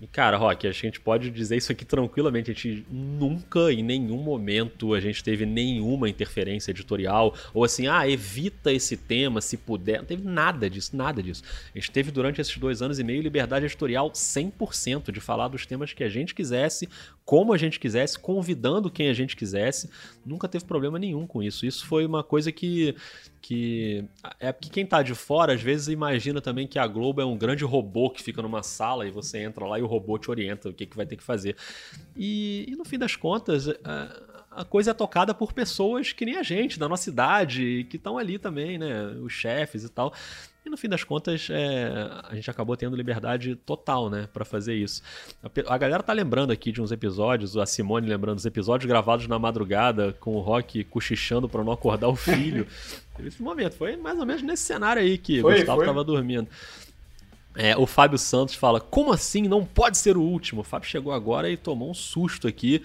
E, cara, Rock, a gente pode dizer isso aqui tranquilamente. A gente nunca, em nenhum momento, a gente teve nenhuma interferência editorial. Ou assim, ah, evita esse tema se puder. Não teve nada disso, nada disso. A gente teve durante esses dois anos e meio liberdade editorial 100% de falar dos temas que a gente quisesse, como a gente quisesse, convidando quem a gente quisesse. Nunca teve problema nenhum com isso. Isso foi uma coisa que. que é porque quem tá de fora, às vezes, imagina também que a Globo é um grande robô que fica numa sala e você entra lá e o robô te orienta o que, que vai ter que fazer. E, e no fim das contas. A, a coisa é tocada por pessoas que nem a gente, da nossa idade, que estão ali também, né? Os chefes e tal. E no fim das contas, é, a gente acabou tendo liberdade total, né, para fazer isso. A, a, galera tá lembrando aqui de uns episódios, a Simone lembrando dos episódios gravados na madrugada, com o Rock cochichando para não acordar o filho. Teve [LAUGHS] esse momento, foi mais ou menos nesse cenário aí que o Gustavo foi. tava dormindo. É, o Fábio Santos fala: Como assim? Não pode ser o último. O Fábio chegou agora e tomou um susto aqui.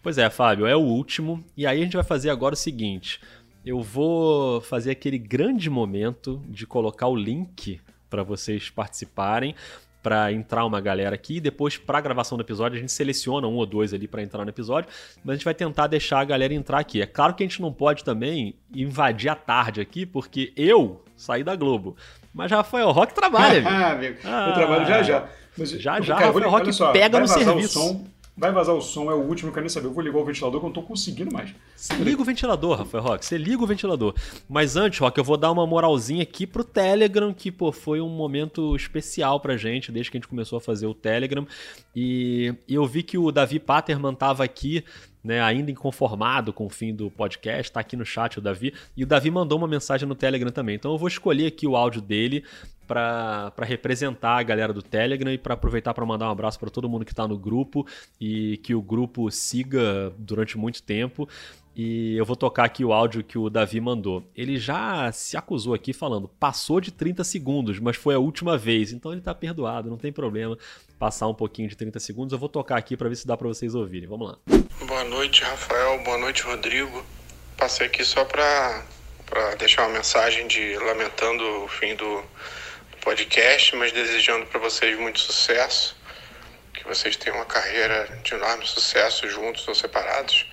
Pois é, Fábio, é o último. E aí a gente vai fazer agora o seguinte: eu vou fazer aquele grande momento de colocar o link para vocês participarem, para entrar uma galera aqui. Depois, para a gravação do episódio, a gente seleciona um ou dois ali para entrar no episódio, mas a gente vai tentar deixar a galera entrar aqui. É claro que a gente não pode também invadir a tarde aqui, porque eu saí da Globo. Mas Rafael Rock trabalha. [LAUGHS] ah, amigo. Ah, eu trabalho já já. Mas, já já, cara, Rafael Rock só, pega no serviço. Vai vazar o som, é o último, eu quero nem saber. Eu vou ligar o ventilador que eu não tô conseguindo mais. Você liga o ventilador, Rafael Rock. Você liga o ventilador. Mas antes, Rock, eu vou dar uma moralzinha aqui pro Telegram, que, pô, foi um momento especial pra gente, desde que a gente começou a fazer o Telegram. E, e eu vi que o Davi Paterman tava aqui né, ainda inconformado com o fim do podcast, está aqui no chat o Davi, e o Davi mandou uma mensagem no Telegram também. Então eu vou escolher aqui o áudio dele para representar a galera do Telegram e para aproveitar para mandar um abraço para todo mundo que está no grupo e que o grupo siga durante muito tempo. E eu vou tocar aqui o áudio que o Davi mandou. Ele já se acusou aqui falando, passou de 30 segundos, mas foi a última vez. Então ele tá perdoado, não tem problema passar um pouquinho de 30 segundos. Eu vou tocar aqui para ver se dá para vocês ouvirem. Vamos lá. Boa noite, Rafael. Boa noite, Rodrigo. Passei aqui só para deixar uma mensagem de lamentando o fim do, podcast, mas desejando para vocês muito sucesso. Que vocês tenham uma carreira de enorme sucesso juntos ou separados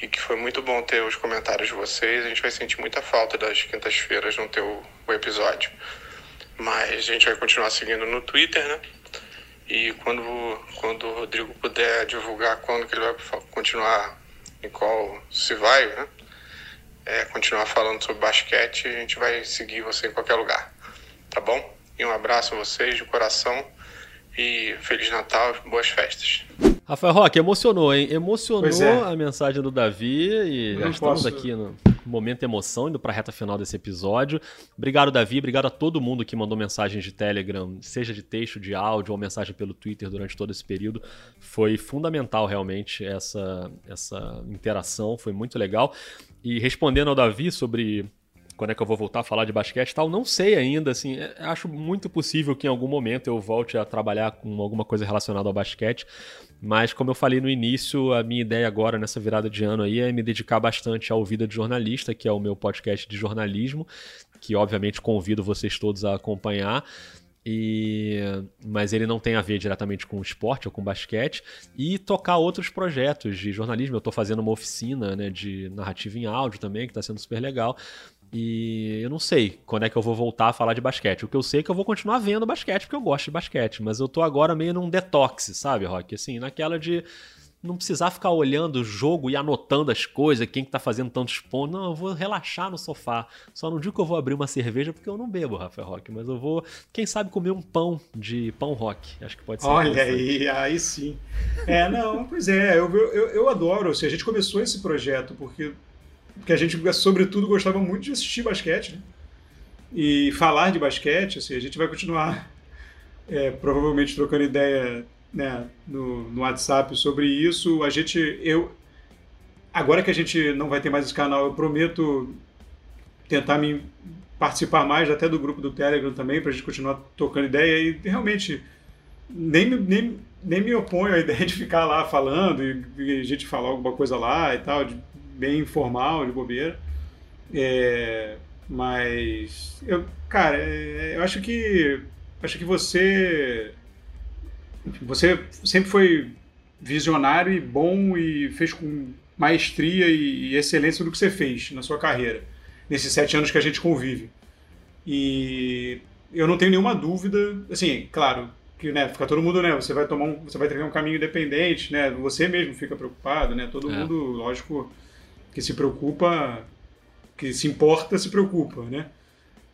e que foi muito bom ter os comentários de vocês. A gente vai sentir muita falta das quintas-feiras não ter o, o, episódio. Mas a gente vai continuar seguindo no Twitter, né? E quando, quando o Rodrigo puder divulgar quando que ele vai continuar Nicole se vai, né? É, continuar falando sobre basquete, a gente vai seguir você em qualquer lugar, tá bom? E um abraço a vocês de coração e Feliz Natal, boas festas. Rafael Roque, emocionou, hein? Emocionou é. a mensagem do Davi e já estamos aqui no momento emoção, indo para a reta final desse episódio. Obrigado, Davi, obrigado a todo mundo que mandou mensagens de Telegram, seja de texto, de áudio ou mensagem pelo Twitter durante todo esse período. Foi fundamental realmente essa, essa interação, foi muito legal. E respondendo ao Davi sobre quando é que eu vou voltar a falar de basquete e tal, não sei ainda, assim, é, acho muito possível que em algum momento eu volte a trabalhar com alguma coisa relacionada ao basquete, mas como eu falei no início, a minha ideia agora nessa virada de ano aí é me dedicar bastante ao Vida de Jornalista, que é o meu podcast de jornalismo, que obviamente convido vocês todos a acompanhar. E... mas ele não tem a ver diretamente com esporte ou com basquete e tocar outros projetos de jornalismo. Eu estou fazendo uma oficina né, de narrativa em áudio também, que está sendo super legal. E eu não sei quando é que eu vou voltar a falar de basquete. O que eu sei é que eu vou continuar vendo basquete, porque eu gosto de basquete. Mas eu tô agora meio num detox, sabe, Rock? Assim, naquela de não precisar ficar olhando o jogo e anotando as coisas, quem que tá fazendo tantos pontos. Não, eu vou relaxar no sofá. Só não digo que eu vou abrir uma cerveja porque eu não bebo, Rafael Rock, mas eu vou, quem sabe, comer um pão de pão rock. Acho que pode ser. Olha aí, aí sim. É, não, pois é, eu, eu, eu adoro. Assim, a gente começou esse projeto porque porque a gente, sobretudo, gostava muito de assistir basquete, né? E falar de basquete, assim, a gente vai continuar [LAUGHS] é, provavelmente trocando ideia né, no, no WhatsApp sobre isso. A gente, eu, agora que a gente não vai ter mais esse canal, eu prometo tentar me participar mais até do grupo do Telegram também, para a gente continuar trocando ideia e realmente nem, nem, nem me oponho à [LAUGHS] ideia de ficar lá falando e, e a gente falar alguma coisa lá e tal, de bem informal, de bobeira. É, mas eu, cara, é, eu acho que acho que você você sempre foi visionário e bom e fez com maestria e, excelência do que você fez na sua carreira nesses sete anos que a gente convive. E eu não tenho nenhuma dúvida, assim, claro, que né, fica todo mundo, né, você vai tomar um, você vai ter um caminho independente, né, você mesmo fica preocupado, né, todo é. mundo, lógico, que se preocupa, que se importa, se preocupa, né?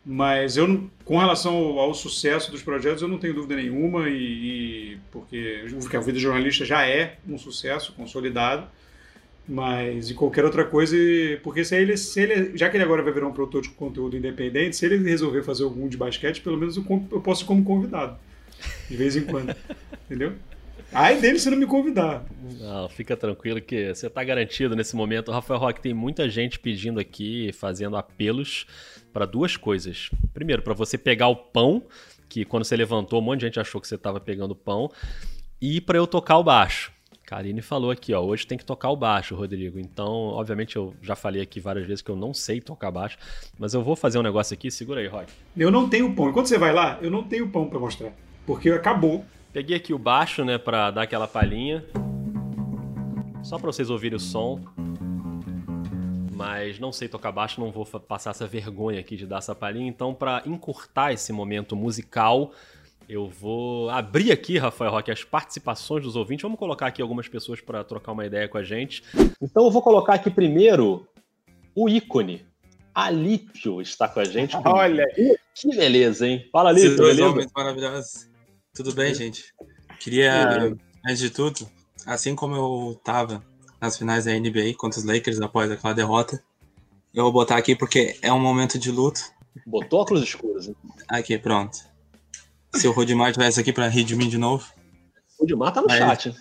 Mas eu, com relação ao, ao sucesso dos projetos, eu não tenho dúvida nenhuma, e, e porque a vida jornalista já é um sucesso consolidado, mas e qualquer outra coisa, porque se ele, se ele, já que ele agora vai virar um produtor de conteúdo independente, se ele resolver fazer algum de basquete, pelo menos eu, eu posso ir como convidado, de vez em quando, [LAUGHS] entendeu? Ai dele se não me convidar. Não, fica tranquilo que você está garantido nesse momento. Rafael Roque, tem muita gente pedindo aqui, fazendo apelos para duas coisas. Primeiro, para você pegar o pão, que quando você levantou, um monte de gente achou que você estava pegando pão, e para eu tocar o baixo. Karine falou aqui, ó, hoje tem que tocar o baixo, Rodrigo. Então, obviamente, eu já falei aqui várias vezes que eu não sei tocar baixo, mas eu vou fazer um negócio aqui, segura aí, Rock. Eu não tenho pão. Enquanto você vai lá, eu não tenho pão para mostrar, porque acabou. Peguei aqui o baixo, né, pra dar aquela palhinha. Só pra vocês ouvirem o som. Mas não sei tocar baixo, não vou passar essa vergonha aqui de dar essa palhinha. Então, para encurtar esse momento musical, eu vou abrir aqui, Rafael Roque, as participações dos ouvintes. Vamos colocar aqui algumas pessoas para trocar uma ideia com a gente. Então, eu vou colocar aqui primeiro o ícone. Alípio está com a gente. [LAUGHS] Olha! Que beleza, hein? Fala, Alípio, beleza? Maravilhoso. Tudo bem, gente? Queria, antes de tudo, assim como eu tava nas finais da NBA contra os Lakers após aquela derrota, eu vou botar aqui porque é um momento de luto. Botou óculos escuros, hein? Aqui, pronto. Se o Rodimar tivesse aqui pra rir de mim de novo. O Rodimar tá no Mas, chat.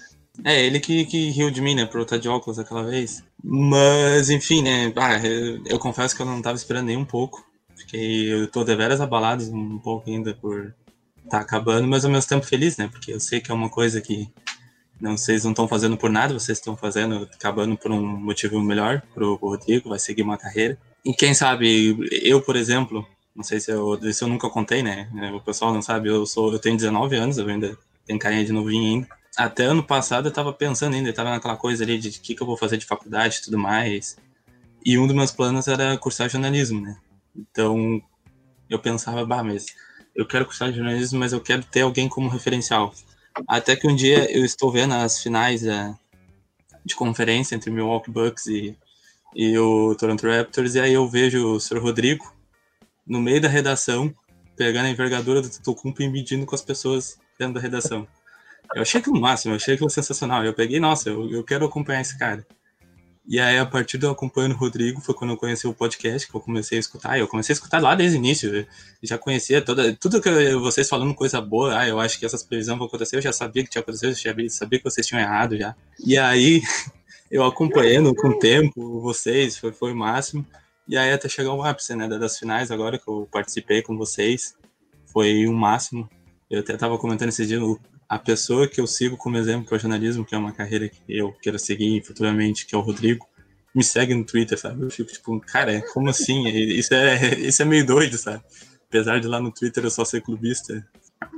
É, ele que, que riu de mim, né, por eu estar de óculos aquela vez. Mas, enfim, né, ah, eu, eu, confesso que eu não tava esperando nem um pouco. Fiquei, eu tô deveras abalado um pouco ainda por tá acabando, mas ao mesmo tempo feliz, né? Porque eu sei que é uma coisa que não vocês não estão fazendo por nada, vocês estão fazendo, acabando por um motivo melhor pro, Rodrigo, vai seguir uma carreira. E quem sabe, eu, por exemplo, não sei se eu, se eu nunca contei, né? O pessoal não sabe, eu sou, eu tenho 19 anos, eu ainda tenho carinha de novinho ainda. Até ano passado eu tava pensando ainda, eu tava naquela coisa ali de o que, que eu vou fazer de faculdade e tudo mais. E um dos meus planos era cursar jornalismo, né? Então eu pensava, bah, mas eu quero cursar jornalismo, mas eu quero ter alguém como referencial. Até que um dia eu estou vendo as finais da, de conferência entre Milwaukee Bucks e, e o Toronto Raptors, e aí eu vejo o Sr. Rodrigo no meio da redação, pegando a envergadura do Tutucumpo e medindo com as pessoas dentro da redação. Eu achei aquilo máximo, eu achei aquilo sensacional. Eu peguei, nossa, eu, eu quero acompanhar esse cara. E aí, a partir eu acompanhando o Rodrigo, foi quando eu conheci o podcast, que eu comecei a escutar. Eu comecei a escutar lá desde o início. Já conhecia toda, tudo que vocês falando coisa boa. Ah, eu acho que essas previsões vão acontecer. Eu já sabia que tinha acontecido, eu já sabia que vocês tinham errado já. E aí, [LAUGHS] eu acompanhando com o tempo vocês, foi, foi o máximo. E aí, até chegar o ápice, né, das finais agora que eu participei com vocês. Foi o máximo. Eu até tava comentando esse dia, a pessoa que eu sigo como exemplo para o jornalismo, que é uma carreira que eu quero seguir futuramente, que é o Rodrigo, me segue no Twitter, sabe? Eu fico tipo, cara, como assim? Isso é, [LAUGHS] isso é meio doido, sabe? Apesar de lá no Twitter eu só ser clubista.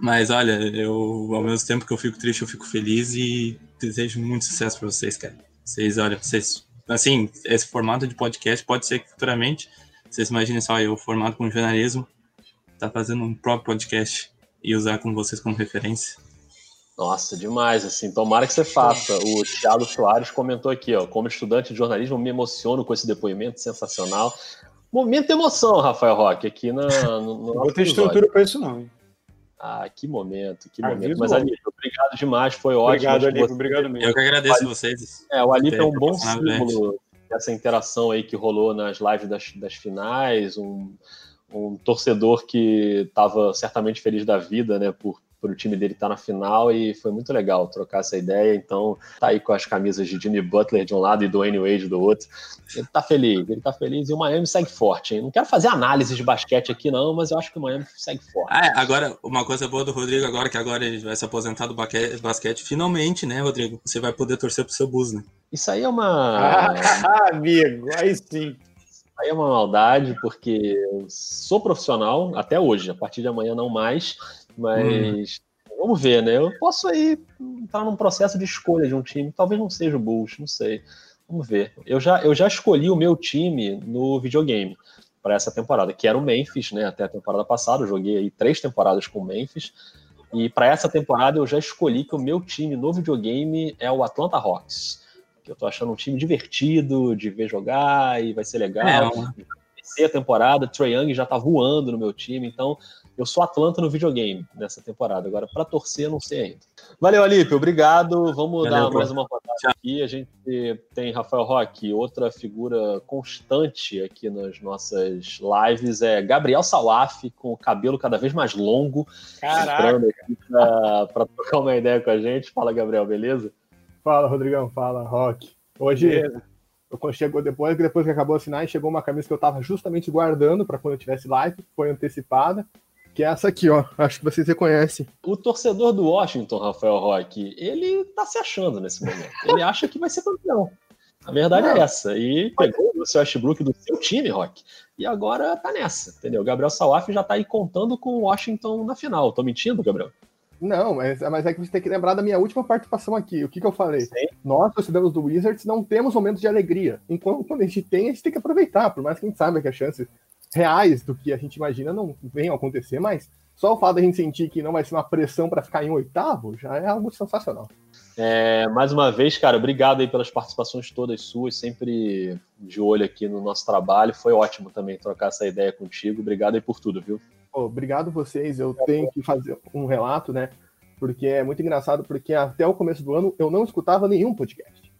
Mas olha, eu, ao mesmo tempo que eu fico triste, eu fico feliz e desejo muito sucesso para vocês, cara. Vocês, olha, vocês, assim, esse formato de podcast pode ser que futuramente, vocês imaginem só, eu formado com jornalismo, tá fazendo um próprio podcast e usar com vocês como referência nossa, demais, assim. Tomara que você faça. O Thiago Soares comentou aqui, ó. Como estudante de jornalismo, me emociono com esse depoimento sensacional. Momento de emoção, Rafael Roque, aqui na, no, no Não vou ter estrutura para isso, não. Ah, que momento, que momento. Mas, Alip, obrigado demais, foi ótimo. Obrigado, Alip, obrigado mesmo. Eu que agradeço a vocês. É, o Alip é um bom símbolo dessa interação aí que rolou nas lives das, das finais, um, um torcedor que estava certamente feliz da vida, né, por para o time dele estar tá na final e foi muito legal trocar essa ideia. Então, tá aí com as camisas de Jimmy Butler de um lado e Dwayne Wade do outro. Ele tá feliz, ele tá feliz e o Miami segue forte, hein? Não quero fazer análise de basquete aqui, não, mas eu acho que o Miami segue forte. Ah, é, agora, uma coisa boa do Rodrigo agora, que agora ele vai se aposentar do basquete, finalmente, né, Rodrigo? Você vai poder torcer pro seu Bulls, né? Isso aí é uma. Ah, [LAUGHS] amigo, aí sim. Aí é uma maldade, porque eu sou profissional até hoje, a partir de amanhã não mais, mas hum. vamos ver, né? Eu posso aí entrar num processo de escolha de um time. Talvez não seja o Bulls, não sei. Vamos ver. Eu já, eu já escolhi o meu time no videogame para essa temporada, que era o Memphis, né? Até a temporada passada, eu joguei aí três temporadas com o Memphis. E para essa temporada eu já escolhi que o meu time no videogame é o Atlanta Hawks. Que eu tô achando um time divertido de ver jogar e vai ser legal. É, a temporada, Trae Young já tá voando no meu time, então eu sou Atlanta no videogame nessa temporada. Agora, para torcer, eu não sei ainda. Valeu, Alípio. Obrigado. Vamos Valeu, dar mais uma rodada aqui. A gente tem Rafael Roque, outra figura constante aqui nas nossas lives é Gabriel Salaf, com o cabelo cada vez mais longo. Caraca! para trocar uma ideia com a gente. Fala, Gabriel, beleza? Fala, Rodrigão. Fala, Roque. Hoje. Beleza. Eu chegou depois, depois que acabou a sinal, chegou uma camisa que eu estava justamente guardando para quando eu tivesse live, foi antecipada que é essa aqui, ó. Acho que vocês reconhecem. O torcedor do Washington, Rafael Roque, ele tá se achando nesse momento. Ele acha que vai ser campeão. A verdade é essa. E pegou o seu Westbrook do seu time, Rock. E agora tá nessa, entendeu? Gabriel Salaf já tá aí contando com o Washington na final. Tô mentindo, Gabriel? Não, mas, mas é que você tem que lembrar da minha última participação aqui. O que, que eu falei? Sim. Nós, torcedores do Wizards, não temos momentos de alegria. Enquanto quando a gente tem, a gente tem que aproveitar, por mais que a gente saiba que a chance reais do que a gente imagina não venham acontecer, mas só o fato de a gente sentir que não vai ser uma pressão para ficar em oitavo já é algo sensacional. É, mais uma vez, cara, obrigado aí pelas participações todas suas, sempre de olho aqui no nosso trabalho. Foi ótimo também trocar essa ideia contigo. Obrigado aí por tudo, viu? obrigado vocês. Eu tenho que fazer um relato, né? Porque é muito engraçado, porque até o começo do ano eu não escutava nenhum podcast.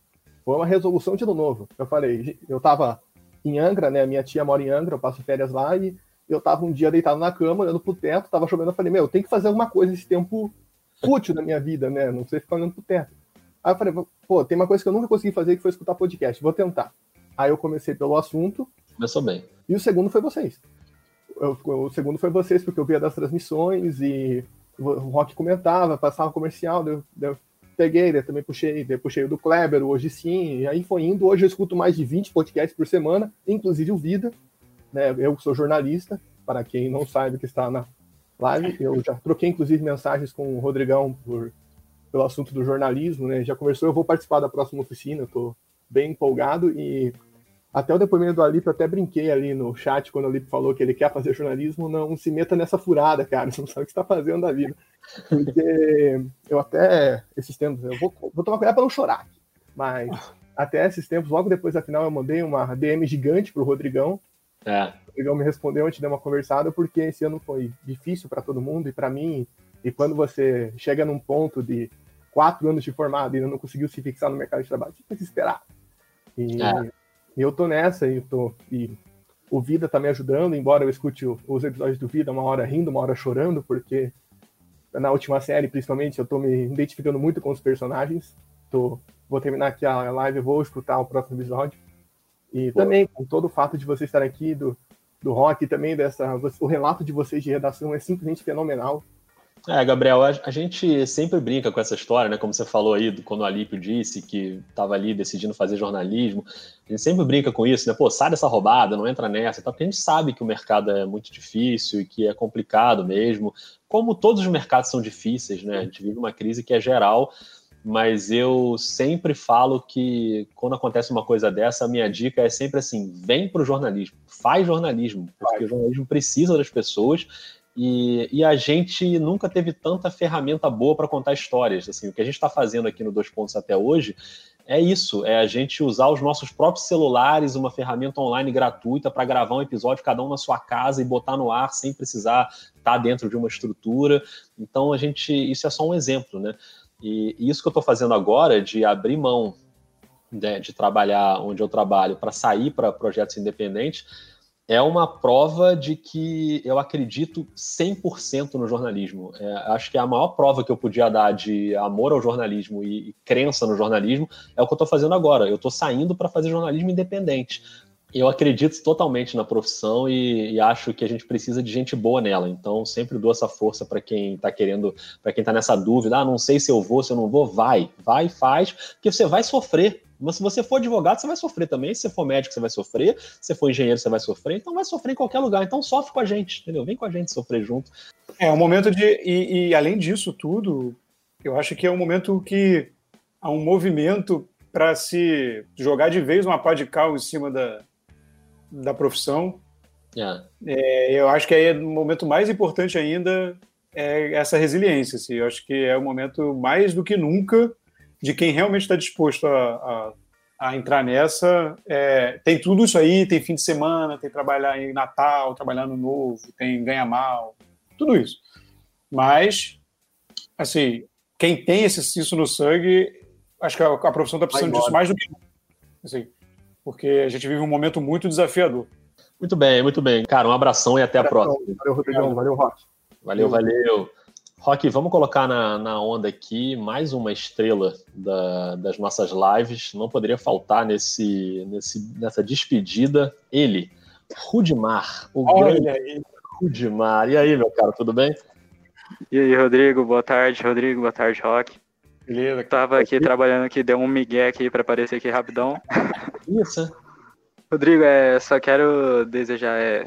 Foi uma resolução de ano novo. Eu falei, eu tava em Angra, né? Minha tia mora em Angra, eu passo férias lá e eu tava um dia deitado na cama, olhando pro teto, tava chovendo, eu falei, meu, tem que fazer alguma coisa esse tempo útil da minha vida, né? Não sei ficar olhando pro teto. Aí eu falei, pô, tem uma coisa que eu nunca consegui fazer que foi escutar podcast, vou tentar. Aí eu comecei pelo assunto. Começou bem. E o segundo foi vocês. Eu, o segundo foi vocês, porque eu via das transmissões e o Rock comentava, passava comercial, eu, eu peguei, né, também puxei, puxei o do Kleber, hoje sim, aí foi indo. Hoje eu escuto mais de 20 podcasts por semana, inclusive o Vida, né, eu sou jornalista, para quem não sabe que está na live, eu já troquei inclusive mensagens com o Rodrigão por, pelo assunto do jornalismo, né, já conversou, eu vou participar da próxima oficina, estou bem empolgado e até o depoimento do Alip, eu até brinquei ali no chat quando o Alip falou que ele quer fazer jornalismo. Não se meta nessa furada, cara. Você [LAUGHS] não sabe o que está fazendo da vida. Porque eu até, esses tempos, eu vou, vou tomar cuidado para não chorar. Mas até esses tempos, logo depois da final, eu mandei uma DM gigante pro Rodrigão. É. O Rodrigão me respondeu, a gente deu uma conversada, porque esse ano foi difícil para todo mundo e para mim. E quando você chega num ponto de quatro anos de formado e ainda não conseguiu se fixar no mercado de trabalho, você tem que esperar. E, é. E eu tô nessa, e, tô, e o Vida tá me ajudando, embora eu escute os episódios do Vida uma hora rindo, uma hora chorando, porque na última série, principalmente, eu tô me identificando muito com os personagens. Tô, vou terminar aqui a live, vou escutar o próximo episódio. E Pô. também, com todo o fato de você estar aqui, do, do rock, também dessa. O relato de vocês de redação é simplesmente fenomenal. É, Gabriel, a, gente sempre brinca com essa história, né? Como você falou aí, quando o Alípio disse que estava ali decidindo fazer jornalismo. A gente sempre brinca com isso, né? Pô, sai dessa roubada, não entra nessa, tá? porque a gente sabe que o mercado é muito difícil e que é complicado mesmo. Como todos os mercados são difíceis, né? A gente vive uma crise que é geral, mas eu sempre falo que quando acontece uma coisa dessa, a minha dica é sempre assim: vem para o jornalismo, faz jornalismo, porque o jornalismo precisa das pessoas e, e, a gente nunca teve tanta ferramenta boa para contar histórias. Assim, o que a gente está fazendo aqui no Dois Pontos até hoje é isso: é a gente usar os nossos próprios celulares, uma ferramenta online gratuita para gravar um episódio, cada um na sua casa e botar no ar sem precisar estar tá dentro de uma estrutura. Então, a gente, isso é só um exemplo, né? E, e isso que eu estou fazendo agora, de abrir mão né, de trabalhar onde eu trabalho para sair para projetos independentes é uma prova de que eu acredito 100% no jornalismo. É, acho que a maior prova que eu podia dar de amor ao jornalismo e, e crença no jornalismo é o que eu estou fazendo agora. Eu estou saindo para fazer jornalismo independente. Eu acredito totalmente na profissão e, e, acho que a gente precisa de gente boa nela. Então, sempre dou essa força para quem está querendo, para quem está nessa dúvida. Ah, não sei se eu vou, se eu não vou. Vai, vai, faz, porque você vai sofrer mas se você for advogado, você vai sofrer também. Se você for médico, você vai sofrer. Se você for engenheiro, você vai sofrer. Então vai sofrer em qualquer lugar. Então sofre com a gente, entendeu? Vem com a gente sofrer junto. É um momento de. E, e além disso tudo, eu acho que é um momento que há um movimento para se jogar de vez uma pá de cal em cima da, da profissão. É. É, eu acho que aí o momento mais importante ainda é essa resiliência. Assim. Eu acho que é o momento mais do que nunca de quem realmente está disposto a, a, a, entrar nessa. É, tem tudo isso aí, tem fim de semana, tem trabalhar em Natal, trabalhar no Novo, tem ganha mal, tudo isso. Mas, assim, quem tem esse, isso no sangue, acho que a, a profissão está precisando disso mais do que assim, porque a gente vive um momento muito desafiador. Muito bem, muito bem. Cara, um abração e até a próxima. Valeu, Rodrigão. Valeu, Rock. Valeu, valeu. Rock, vamos colocar na, na onda aqui mais uma estrela da, das nossas lives. Não poderia faltar nesse, nesse, nessa despedida ele, Rudimar, o Olha grande aí. Rudimar. E aí, meu cara, tudo bem? E aí, Rodrigo, boa tarde, Rodrigo, boa tarde, Rock. Beleza. Tava aqui trabalhando aqui, deu um migué aqui para aparecer aqui rapidão. [LAUGHS] Isso. Rodrigo, é, só quero desejar é,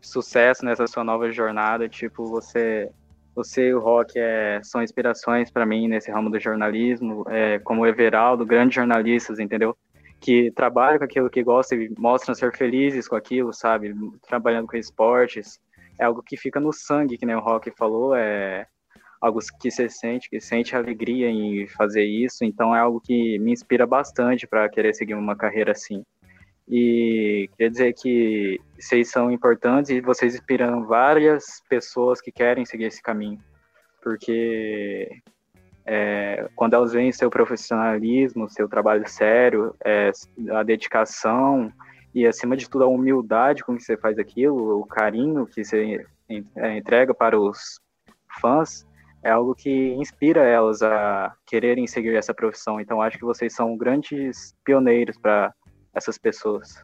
sucesso nessa sua nova jornada. Tipo, você você e o Rock é, são inspirações para mim nesse ramo do jornalismo, é, como Everaldo, grandes jornalistas, entendeu? Que trabalham com aquilo que gostam e mostram ser felizes com aquilo, sabe? Trabalhando com esportes. É algo que fica no sangue, que nem o Rock falou, é algo que você sente, que sente alegria em fazer isso, então é algo que me inspira bastante para querer seguir uma carreira assim. E quer dizer que vocês são importantes e vocês inspiram várias pessoas que querem seguir esse caminho. Porque é, quando elas veem seu profissionalismo, seu trabalho sério, é, a dedicação e, acima de tudo, a humildade com que você faz aquilo, o carinho que você é, entrega para os fãs, é algo que inspira elas a quererem seguir essa profissão. Então, acho que vocês são grandes pioneiros para essas pessoas.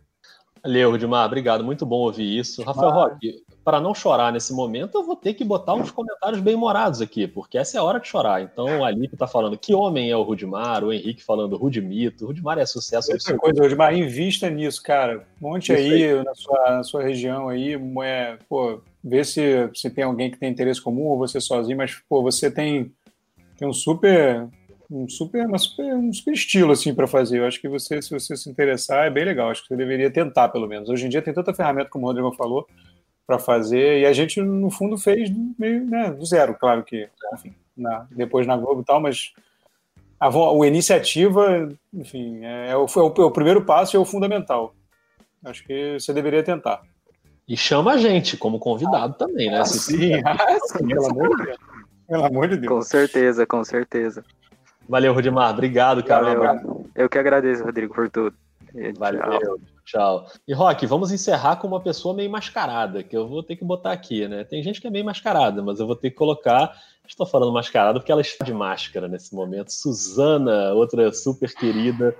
Valeu, Rudimar, obrigado, muito bom ouvir isso. Rafael Roque, para não chorar nesse momento, eu vou ter que botar uns comentários bem morados aqui, porque essa é a hora de chorar. Então, o Alipe está falando que homem é o Rudimar, o Henrique falando Rudimito, o Rudimar é sucesso Outra coisa, Rudimar, invista nisso, cara. Monte aí, aí, Na, sua, na sua região aí, é, pô, vê se, se tem alguém que tem interesse comum ou você sozinho, mas, pô, você tem, tem um super um super, uma super, um super estilo assim para fazer. Eu acho que você, se você se interessar, é bem legal. Acho que você deveria tentar, pelo menos. Hoje em dia tem tanta ferramenta, como o Rodrigo falou, para fazer, e a gente, no fundo, fez meio né, do zero, claro que, enfim, na, depois na Globo e tal, mas a, a iniciativa, enfim, é, é, o, é, o, é o primeiro passo e é o fundamental. Acho que você deveria tentar. E chama a gente como convidado também, né? Ah, sim, ah, sim, pelo amor de Deus. Pelo amor de Deus. Com certeza, com certeza. Valeu, Rudimar. Obrigado, cara. Valeu. Eu que agradeço, Rodrigo, por tudo. Valeu. Tchau. Tchau. E Rock, vamos encerrar com uma pessoa meio mascarada, que eu vou ter que botar aqui, né? Tem gente que é meio mascarada, mas eu vou ter que colocar. Estou falando mascarada porque ela está de máscara nesse momento. Suzana, outra super querida,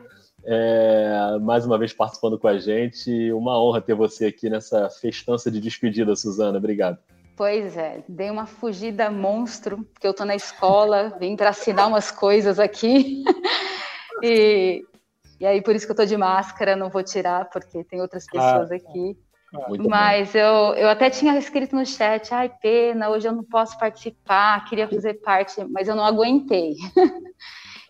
é, mais uma vez participando com a gente. Uma honra ter você aqui nessa festança de despedida, Suzana. Obrigado. Pois é, dei uma fugida monstro, porque eu estou na escola, vim para assinar umas coisas aqui. [LAUGHS] e e aí, por isso que eu tô de máscara, não vou tirar, porque tem outras pessoas ah, aqui. Ah, Mas eu, eu até tinha escrito no chat, ai, pena, hoje eu não posso participar, queria fazer parte, mas eu não aguentei. [LAUGHS]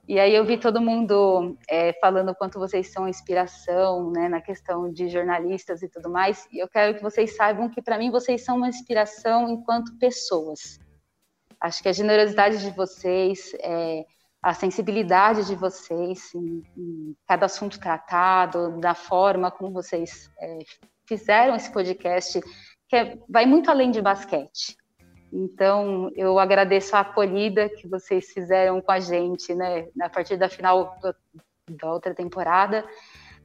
e aí eu vi todo mundo é, falando quanto vocês são inspiração, né, na questão de jornalistas e tudo mais. E eu quero que vocês saibam que, para mim, vocês são uma inspiração enquanto pessoas. Acho que a generosidade de vocês, é, a sensibilidade de vocês em, em, cada assunto tratado, da forma como vocês é, fizeram esse podcast, que é, vai muito além de basquete. Então, eu agradeço a acolhida que vocês fizeram com a gente, né, a partir da final da outra temporada,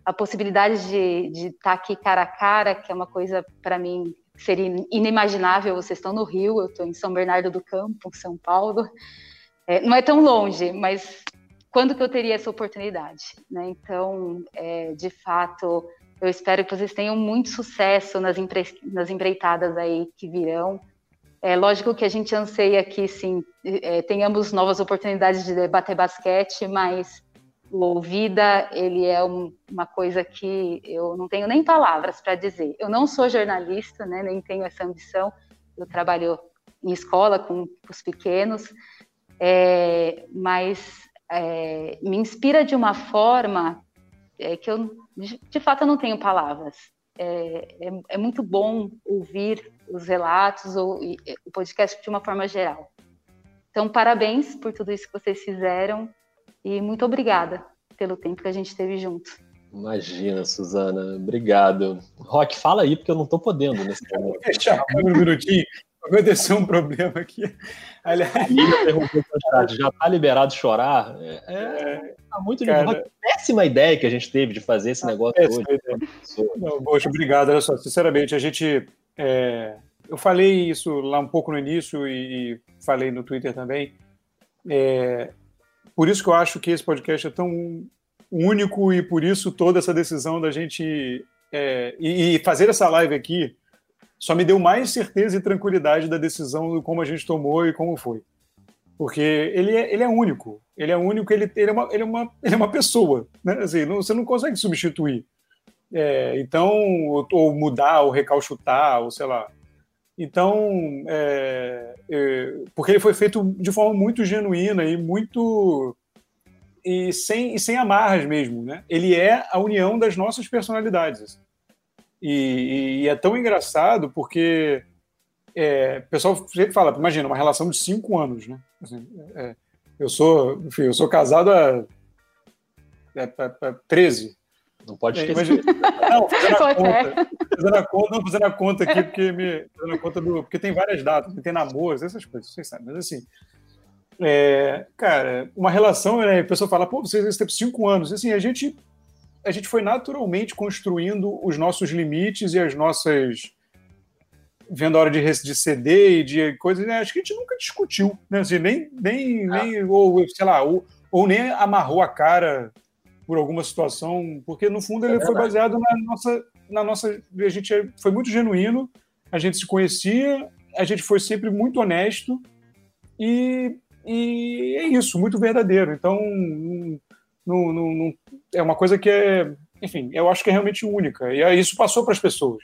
a possibilidade de, estar aqui cara a cara, que é uma coisa para mim seria inimaginável. Vocês estão no Rio, eu estou em São Bernardo do Campo, São Paulo. É, não é tão longe, mas quando que eu teria essa oportunidade? Né? Então, é, de fato, eu espero que vocês tenham muito sucesso nas, empre nas empreitadas aí que virão. É lógico que a gente anseia que, sim, é, tenhamos novas oportunidades de debater basquete, mas o Vida, ele é um, uma coisa que eu não tenho nem palavras para dizer. Eu não sou jornalista, né, nem tenho essa ambição. Eu trabalho em escola com os pequenos, é, mas é, me inspira de uma forma é, que eu, de, de, fato, eu não tenho palavras. É, é, é muito bom ouvir os relatos ou o podcast de uma forma geral. Então, parabéns por tudo isso que vocês fizeram e muito obrigada pelo tempo que a gente teve junto. Imagina, Suzana. Obrigado. Rock, fala aí, porque eu não estou podendo nesse momento. Deixa um minutinho. Aconteceu um problema aqui. Aliás, já está liberado chorar? É, é, tá muito cara, péssima ideia que a gente teve de fazer esse negócio hoje. Não, poxa, obrigado. Olha só, sinceramente, a gente. É, eu falei isso lá um pouco no início e, falei no Twitter também. É, por isso que eu acho que esse podcast é tão único e por isso toda essa decisão da gente. É, e fazer essa live aqui só me deu mais certeza e tranquilidade da decisão, de como a gente tomou e como foi. Porque ele é, ele é único. Ele é único, ele, ele, é, uma, ele, é, uma, ele é uma pessoa. Né? Assim, não, você não consegue substituir. É, então, ou, ou, mudar, ou recalchutar, ou sei lá. Então, é, é, porque ele foi feito de forma muito genuína e muito. e sem, e sem amarras mesmo. Né? Ele é a união das nossas personalidades. E, e é tão engraçado porque é, o pessoal sempre fala, imagina, uma relação de cinco anos, né? Assim, é, eu sou, enfim, eu sou casado há é, 13. Não pode é, esquecer. Imagina, não, fazendo a, conta, fazendo a conta, não fazendo a conta aqui, porque, me, fazendo a conta do, porque tem várias datas, tem namoros, essas coisas, vocês sabem, mas assim, é, cara, uma relação, né, a pessoa fala, pô, vocês têm cinco anos, assim, a gente a gente foi naturalmente construindo os nossos limites e as nossas. vendo a hora de, de ceder e de coisas. Né? Acho que a gente nunca discutiu, né? Assim, nem, nem, ah. nem ou, sei lá, ou, ou nem amarrou a cara por alguma situação, porque no fundo ele é foi baseado na nossa, na nossa. A gente foi muito genuíno, a gente se conhecia, a gente foi sempre muito honesto e, e é isso, muito verdadeiro. Então, não, não, não, é uma coisa que é, enfim, eu acho que é realmente única. E isso passou para as pessoas.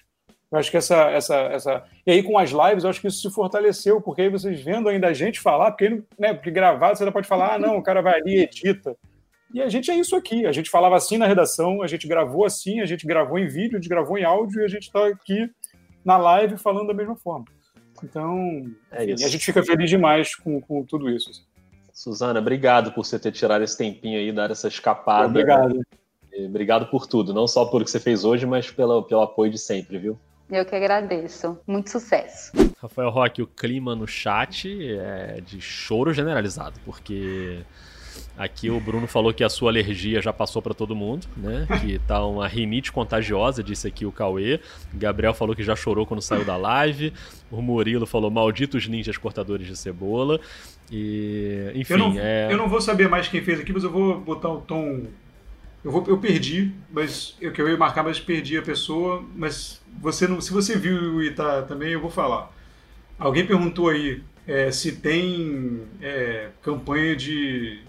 Eu acho que essa, essa, essa. E aí, com as lives, eu acho que isso se fortaleceu, porque aí vocês vendo ainda a gente falar, porque, né, porque gravado você já pode falar, ah, não, o cara vai ali e edita. E a gente é isso aqui. A gente falava assim na redação, a gente gravou assim, a gente gravou em vídeo, a gente gravou em áudio e a gente está aqui na live falando da mesma forma. Então, é enfim, a gente fica feliz demais com, com tudo isso. Assim. Suzana, obrigado por você ter tirado esse tempinho aí, dar essa escapada. Obrigado. Obrigado por tudo, não só por o que você fez hoje, mas pelo, pelo apoio de sempre, viu? Eu que agradeço. Muito sucesso. Rafael Roque, o clima no chat é de choro generalizado, porque aqui o Bruno falou que a sua alergia já passou para todo mundo, né? Que tá uma rinite contagiosa, disse aqui o Cauê. Gabriel falou que já chorou quando saiu da live. O Murilo falou malditos ninjas cortadores de cebola. E, enfim, eu não, é... eu não vou saber mais quem fez aqui, mas eu vou botar o tom eu, vou, eu perdi, mas eu que eu ia marcar, mas perdi a pessoa. Mas você não, se você viu e tá também, eu vou falar. Alguém perguntou aí é, se tem é, campanha de,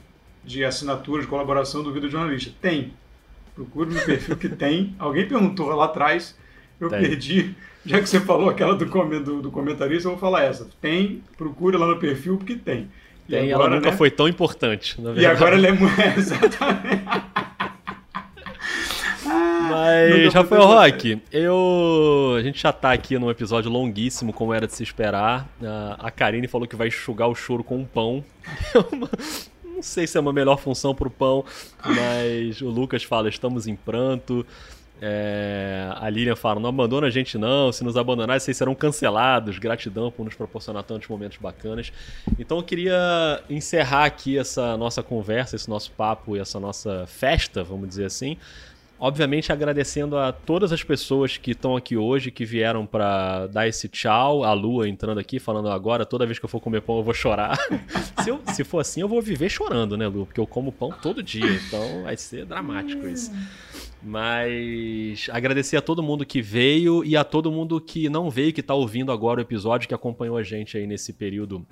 de assinatura, de colaboração do vídeo jornalista. Tem. Procure no perfil que tem. Alguém perguntou lá atrás, eu tem. perdi. Já que você falou aquela do, do, do comentarista, eu vou falar essa. Tem, procure lá no perfil porque tem. E tem, agora, ela nunca né? foi tão importante. e agora ele é. [LAUGHS] Exatamente. Mas, Rafael Roque, eu. A gente já tá aqui num episódio longuíssimo, como era de se esperar. A Karine falou que vai enxugar o choro com um pão. [LAUGHS] Não sei se é uma melhor função pro pão, mas o Lucas fala: estamos em pranto. É, a Lilian fala: não abandona a gente, não. Se nos abandonar, vocês serão cancelados. Gratidão por nos proporcionar tantos momentos bacanas. Então eu queria encerrar aqui essa nossa conversa, esse nosso papo e essa nossa festa, vamos dizer assim, Obviamente agradecendo a todas as pessoas que estão aqui hoje, que vieram para dar esse tchau. A Lua entrando aqui, falando agora, toda vez que eu for comer pão eu vou chorar. [LAUGHS] se, eu, se for assim, eu vou viver chorando, né, Lu? Porque eu como pão todo dia, então vai ser dramático isso. Mas agradecer a todo mundo que veio e a todo mundo que não veio, que está ouvindo agora o episódio, que acompanhou a gente aí nesse período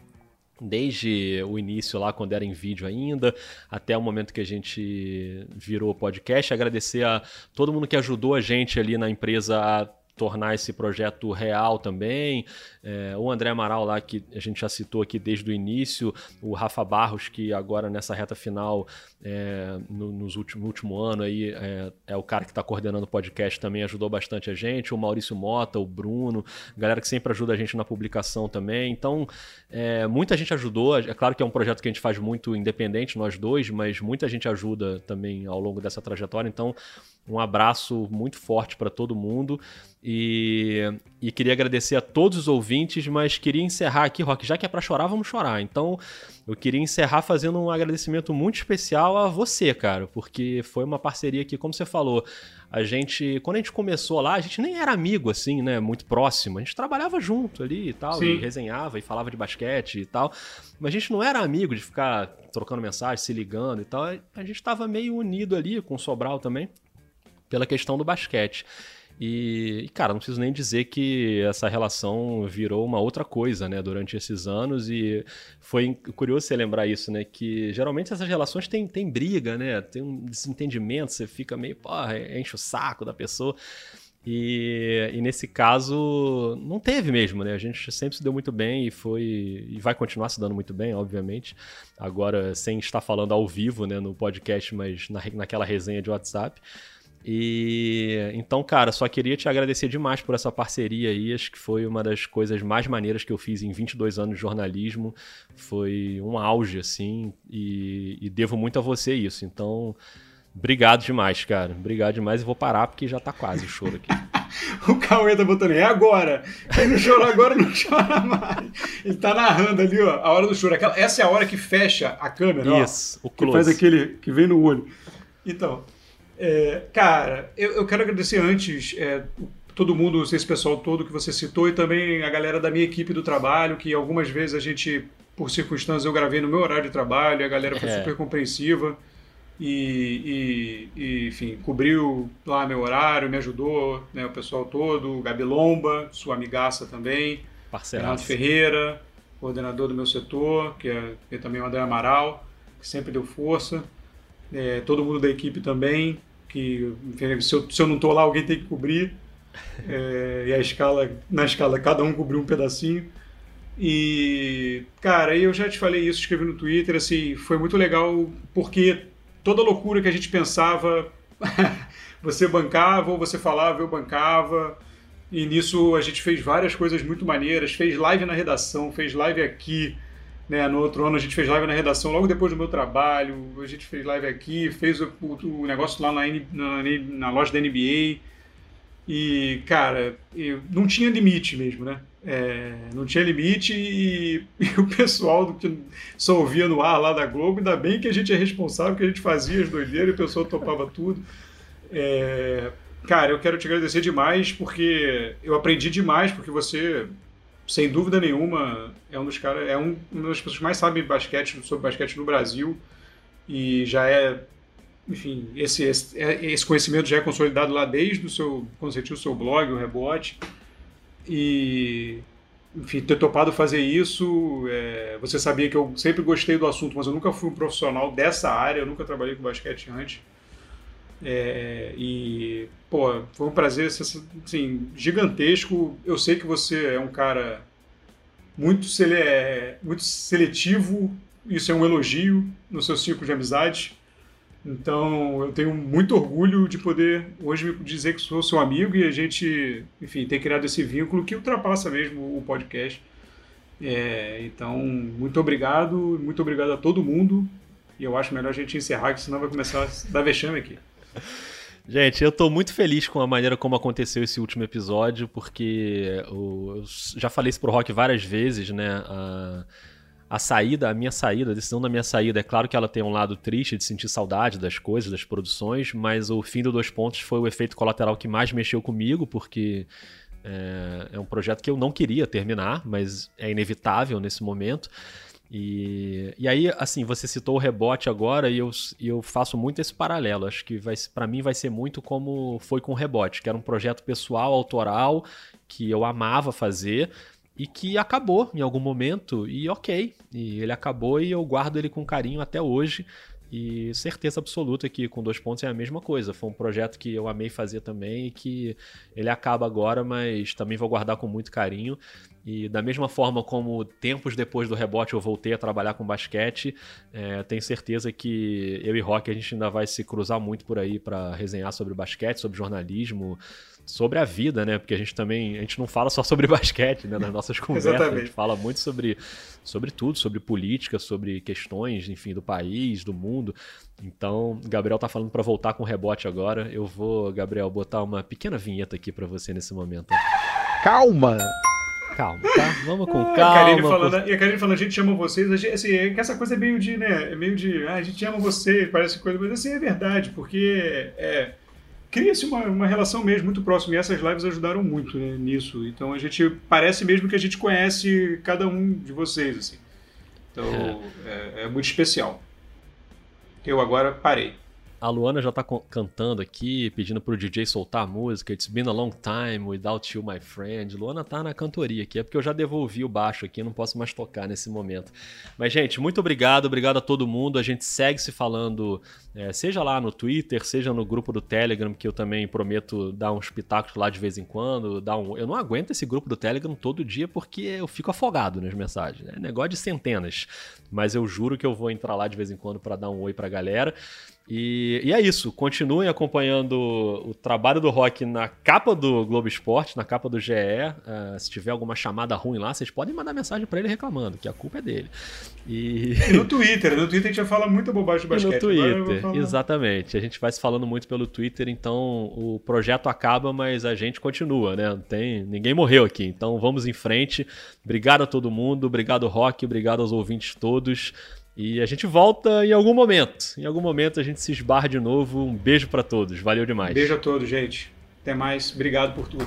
desde o início lá, quando era em vídeo ainda, até o momento que a gente virou podcast. Agradecer a todo mundo que ajudou a gente ali na empresa a tornar esse projeto real também. É, o André Amaral lá, que a gente já citou aqui desde o início, o Rafa Barros, que agora nessa reta final, é, no, nos último, no último ano aí, é, é o cara que está coordenando o podcast também, ajudou bastante a gente, o Maurício Mota, o Bruno, galera que sempre ajuda a gente na publicação também. Então, é, muita gente ajudou, é claro que é um projeto que a gente faz muito independente, nós dois, mas muita gente ajuda também ao longo dessa trajetória, então um abraço muito forte para todo mundo. E, e, queria agradecer a todos os ouvintes, mas queria encerrar aqui, Rock, já que é para chorar, vamos chorar. Então, eu queria encerrar fazendo um agradecimento muito especial a você, cara, porque foi uma parceria que, como você falou, a gente, quando a gente começou lá, a gente nem era amigo assim, né, muito próximo. A gente trabalhava junto ali e tal, Sim. e resenhava e falava de basquete e tal, mas a gente não era amigo de ficar trocando mensagem, se ligando e tal. A gente estava meio unido ali com o Sobral também pela questão do basquete. E, cara, não preciso nem dizer que essa relação virou uma outra coisa, né, durante esses anos. E foi curioso você lembrar isso, né, que geralmente essas relações têm, têm briga, né, tem um desentendimento, você fica meio, porra, enche o saco da pessoa. E, e, nesse caso, não teve mesmo, né? A gente sempre se deu muito bem e foi. E vai continuar se dando muito bem, obviamente. Agora, sem estar falando ao vivo, né, no podcast, mas na, naquela resenha de WhatsApp. E então, cara, só queria te agradecer demais por essa parceria aí. Acho que foi uma das coisas mais maneiras que eu fiz em 22 anos de jornalismo. Foi um auge, assim, e, e devo muito a você isso. Então, obrigado demais, cara. Obrigado demais e vou parar porque já tá quase o choro aqui. [LAUGHS] o Cauê tá botando, é agora. Quem não chorou agora não chora mais. Ele tá narrando ali, ó, a hora do choro. Aquela, essa é a hora que fecha a câmera, Isso, ó, o close. Que faz aquele que vem no olho. Então, é, cara, eu, eu, quero agradecer antes é, todo mundo, esse pessoal todo que você citou e também a galera da minha equipe do trabalho, que algumas vezes a gente, por circunstâncias, eu gravei no meu horário de trabalho e a galera foi é. super compreensiva e, e, e, enfim, cobriu lá meu horário, me ajudou, né, o pessoal todo, Gabi Lomba, sua amigaça também, Renato Ferreira, coordenador do meu setor, que é, que é também o André Amaral, que sempre deu força, é, todo mundo da equipe também, que se eu, se eu não estou lá, alguém tem que cobrir. É, e a escala, na escala, cada um cobriu um pedacinho. E, cara, eu já te falei isso, escrevi no Twitter, assim, foi muito legal porque toda loucura que a gente pensava, [LAUGHS] você bancava ou você falava, eu bancava. E nisso a gente fez várias coisas muito maneiras, fez live na redação, fez live aqui, Né, no outro ano a gente fez live na redação logo depois do meu trabalho, a gente fez live aqui, fez o, o, negócio lá na, na, na, loja da NBA. E, cara, não tinha limite mesmo, né? É, não tinha limite e, [LAUGHS] e, o pessoal do que só ouvia no ar lá da Globo, ainda bem que a gente é responsável, que a gente fazia as doideiras e o pessoal topava tudo. É, cara, eu quero te agradecer demais porque eu aprendi demais, porque você sem dúvida nenhuma, é um dos caras, é um, uma das pessoas que mais sabem basquete, sobre basquete no Brasil e já é, enfim, esse, esse, é, esse conhecimento já é consolidado lá desde o seu, quando você tinha o seu blog, o Rebote, e, enfim, ter topado fazer isso, é, você sabia que eu sempre gostei do assunto, mas eu nunca fui um profissional dessa área, eu nunca trabalhei com basquete antes, é, e, pô, foi um prazer assim, gigantesco. Eu sei que você é um cara muito, sele muito seletivo, isso é um elogio no seu ciclo de amizade. Então, eu tenho muito orgulho de poder hoje dizer que sou seu amigo e a gente, enfim, ter criado esse vínculo que ultrapassa mesmo o podcast. É, então, muito obrigado, muito obrigado a todo mundo. E eu acho melhor a gente encerrar, que senão vai começar a dar vexame aqui. Gente, eu tô muito feliz com a maneira como aconteceu esse último episódio, porque eu já falei isso pro Rock várias vezes, né? A, a saída, a minha saída, a decisão da minha saída, é claro que ela tem um lado triste de sentir saudade das coisas, das produções, mas o fim do Dois Pontos foi o efeito colateral que mais mexeu comigo, porque é, é um projeto que eu não queria terminar, mas é inevitável nesse momento. E, e aí, assim, você citou o rebote agora e eu, e eu faço muito esse paralelo. Acho que para mim vai ser muito como foi com o rebote, que era um projeto pessoal, autoral, que eu amava fazer e que acabou em algum momento e ok. E ele acabou e eu guardo ele com carinho até hoje. E certeza absoluta que com dois pontos é a mesma coisa. Foi um projeto que eu amei fazer também e que ele acaba agora, mas também vou guardar com muito carinho. E da mesma forma como tempos depois do rebote eu voltei a trabalhar com basquete, é, tenho certeza que eu e Rock a gente ainda vai se cruzar muito por aí para resenhar sobre basquete, sobre jornalismo, sobre a vida, né? Porque a gente também, a gente não fala só sobre [LAUGHS] basquete, né? Nas nossas conversas, a gente fala muito sobre, sobre tudo, sobre política, sobre questões, enfim, do país, do mundo. Então, Gabriel tá falando para voltar com rebote agora. Eu vou, Gabriel, botar uma pequena vinheta aqui para você nesse momento. Calma. Calma, tá? Vamos com ah, calma. A falando, com... E a Karine falando, a gente ama vocês. Gente, assim, é que essa coisa é meio de, né? É meio de, ah, a gente ama vocês, parece coisa, mas assim é verdade, porque é, cria-se uma, uma relação mesmo muito próxima. E essas lives ajudaram muito né, nisso. Então a gente parece mesmo que a gente conhece cada um de vocês, assim. Então é, é, é muito especial. Eu agora parei. A Luana já tá cantando aqui, pedindo pro DJ soltar a música. It's been a long time without you, my friend. Luana tá na cantoria aqui, é porque eu já devolvi o baixo aqui, não posso mais tocar nesse momento. Mas, gente, muito obrigado, obrigado a todo mundo. A gente segue se falando, é, seja lá no Twitter, seja no grupo do Telegram, que eu também prometo dar uns pitacos lá de vez em quando. Dar um... Eu não aguento esse grupo do Telegram todo dia porque eu fico afogado nas mensagens. É negócio de centenas. Mas eu juro que eu vou entrar lá de vez em quando para dar um oi pra galera. E, e, é isso. Continuem acompanhando o trabalho do Rock na capa do Globo Esporte, na capa do GE. Uh, ah, se tiver alguma chamada ruim lá, vocês podem mandar mensagem para ele reclamando, que a culpa é dele. E... e no Twitter, no Twitter a gente já fala muita bobagem de basquete. E no Twitter, exatamente. A gente vai se falando muito pelo Twitter, então o projeto acaba, mas a gente continua, né? Não tem, ninguém morreu aqui, então vamos em frente. Obrigado a todo mundo, obrigado Rock, obrigado aos ouvintes todos. E a gente volta em algum momento. Em algum momento a gente se esbarra de novo. Um beijo para todos. Valeu demais. Beijo a todos, gente. Até mais. Obrigado por tudo.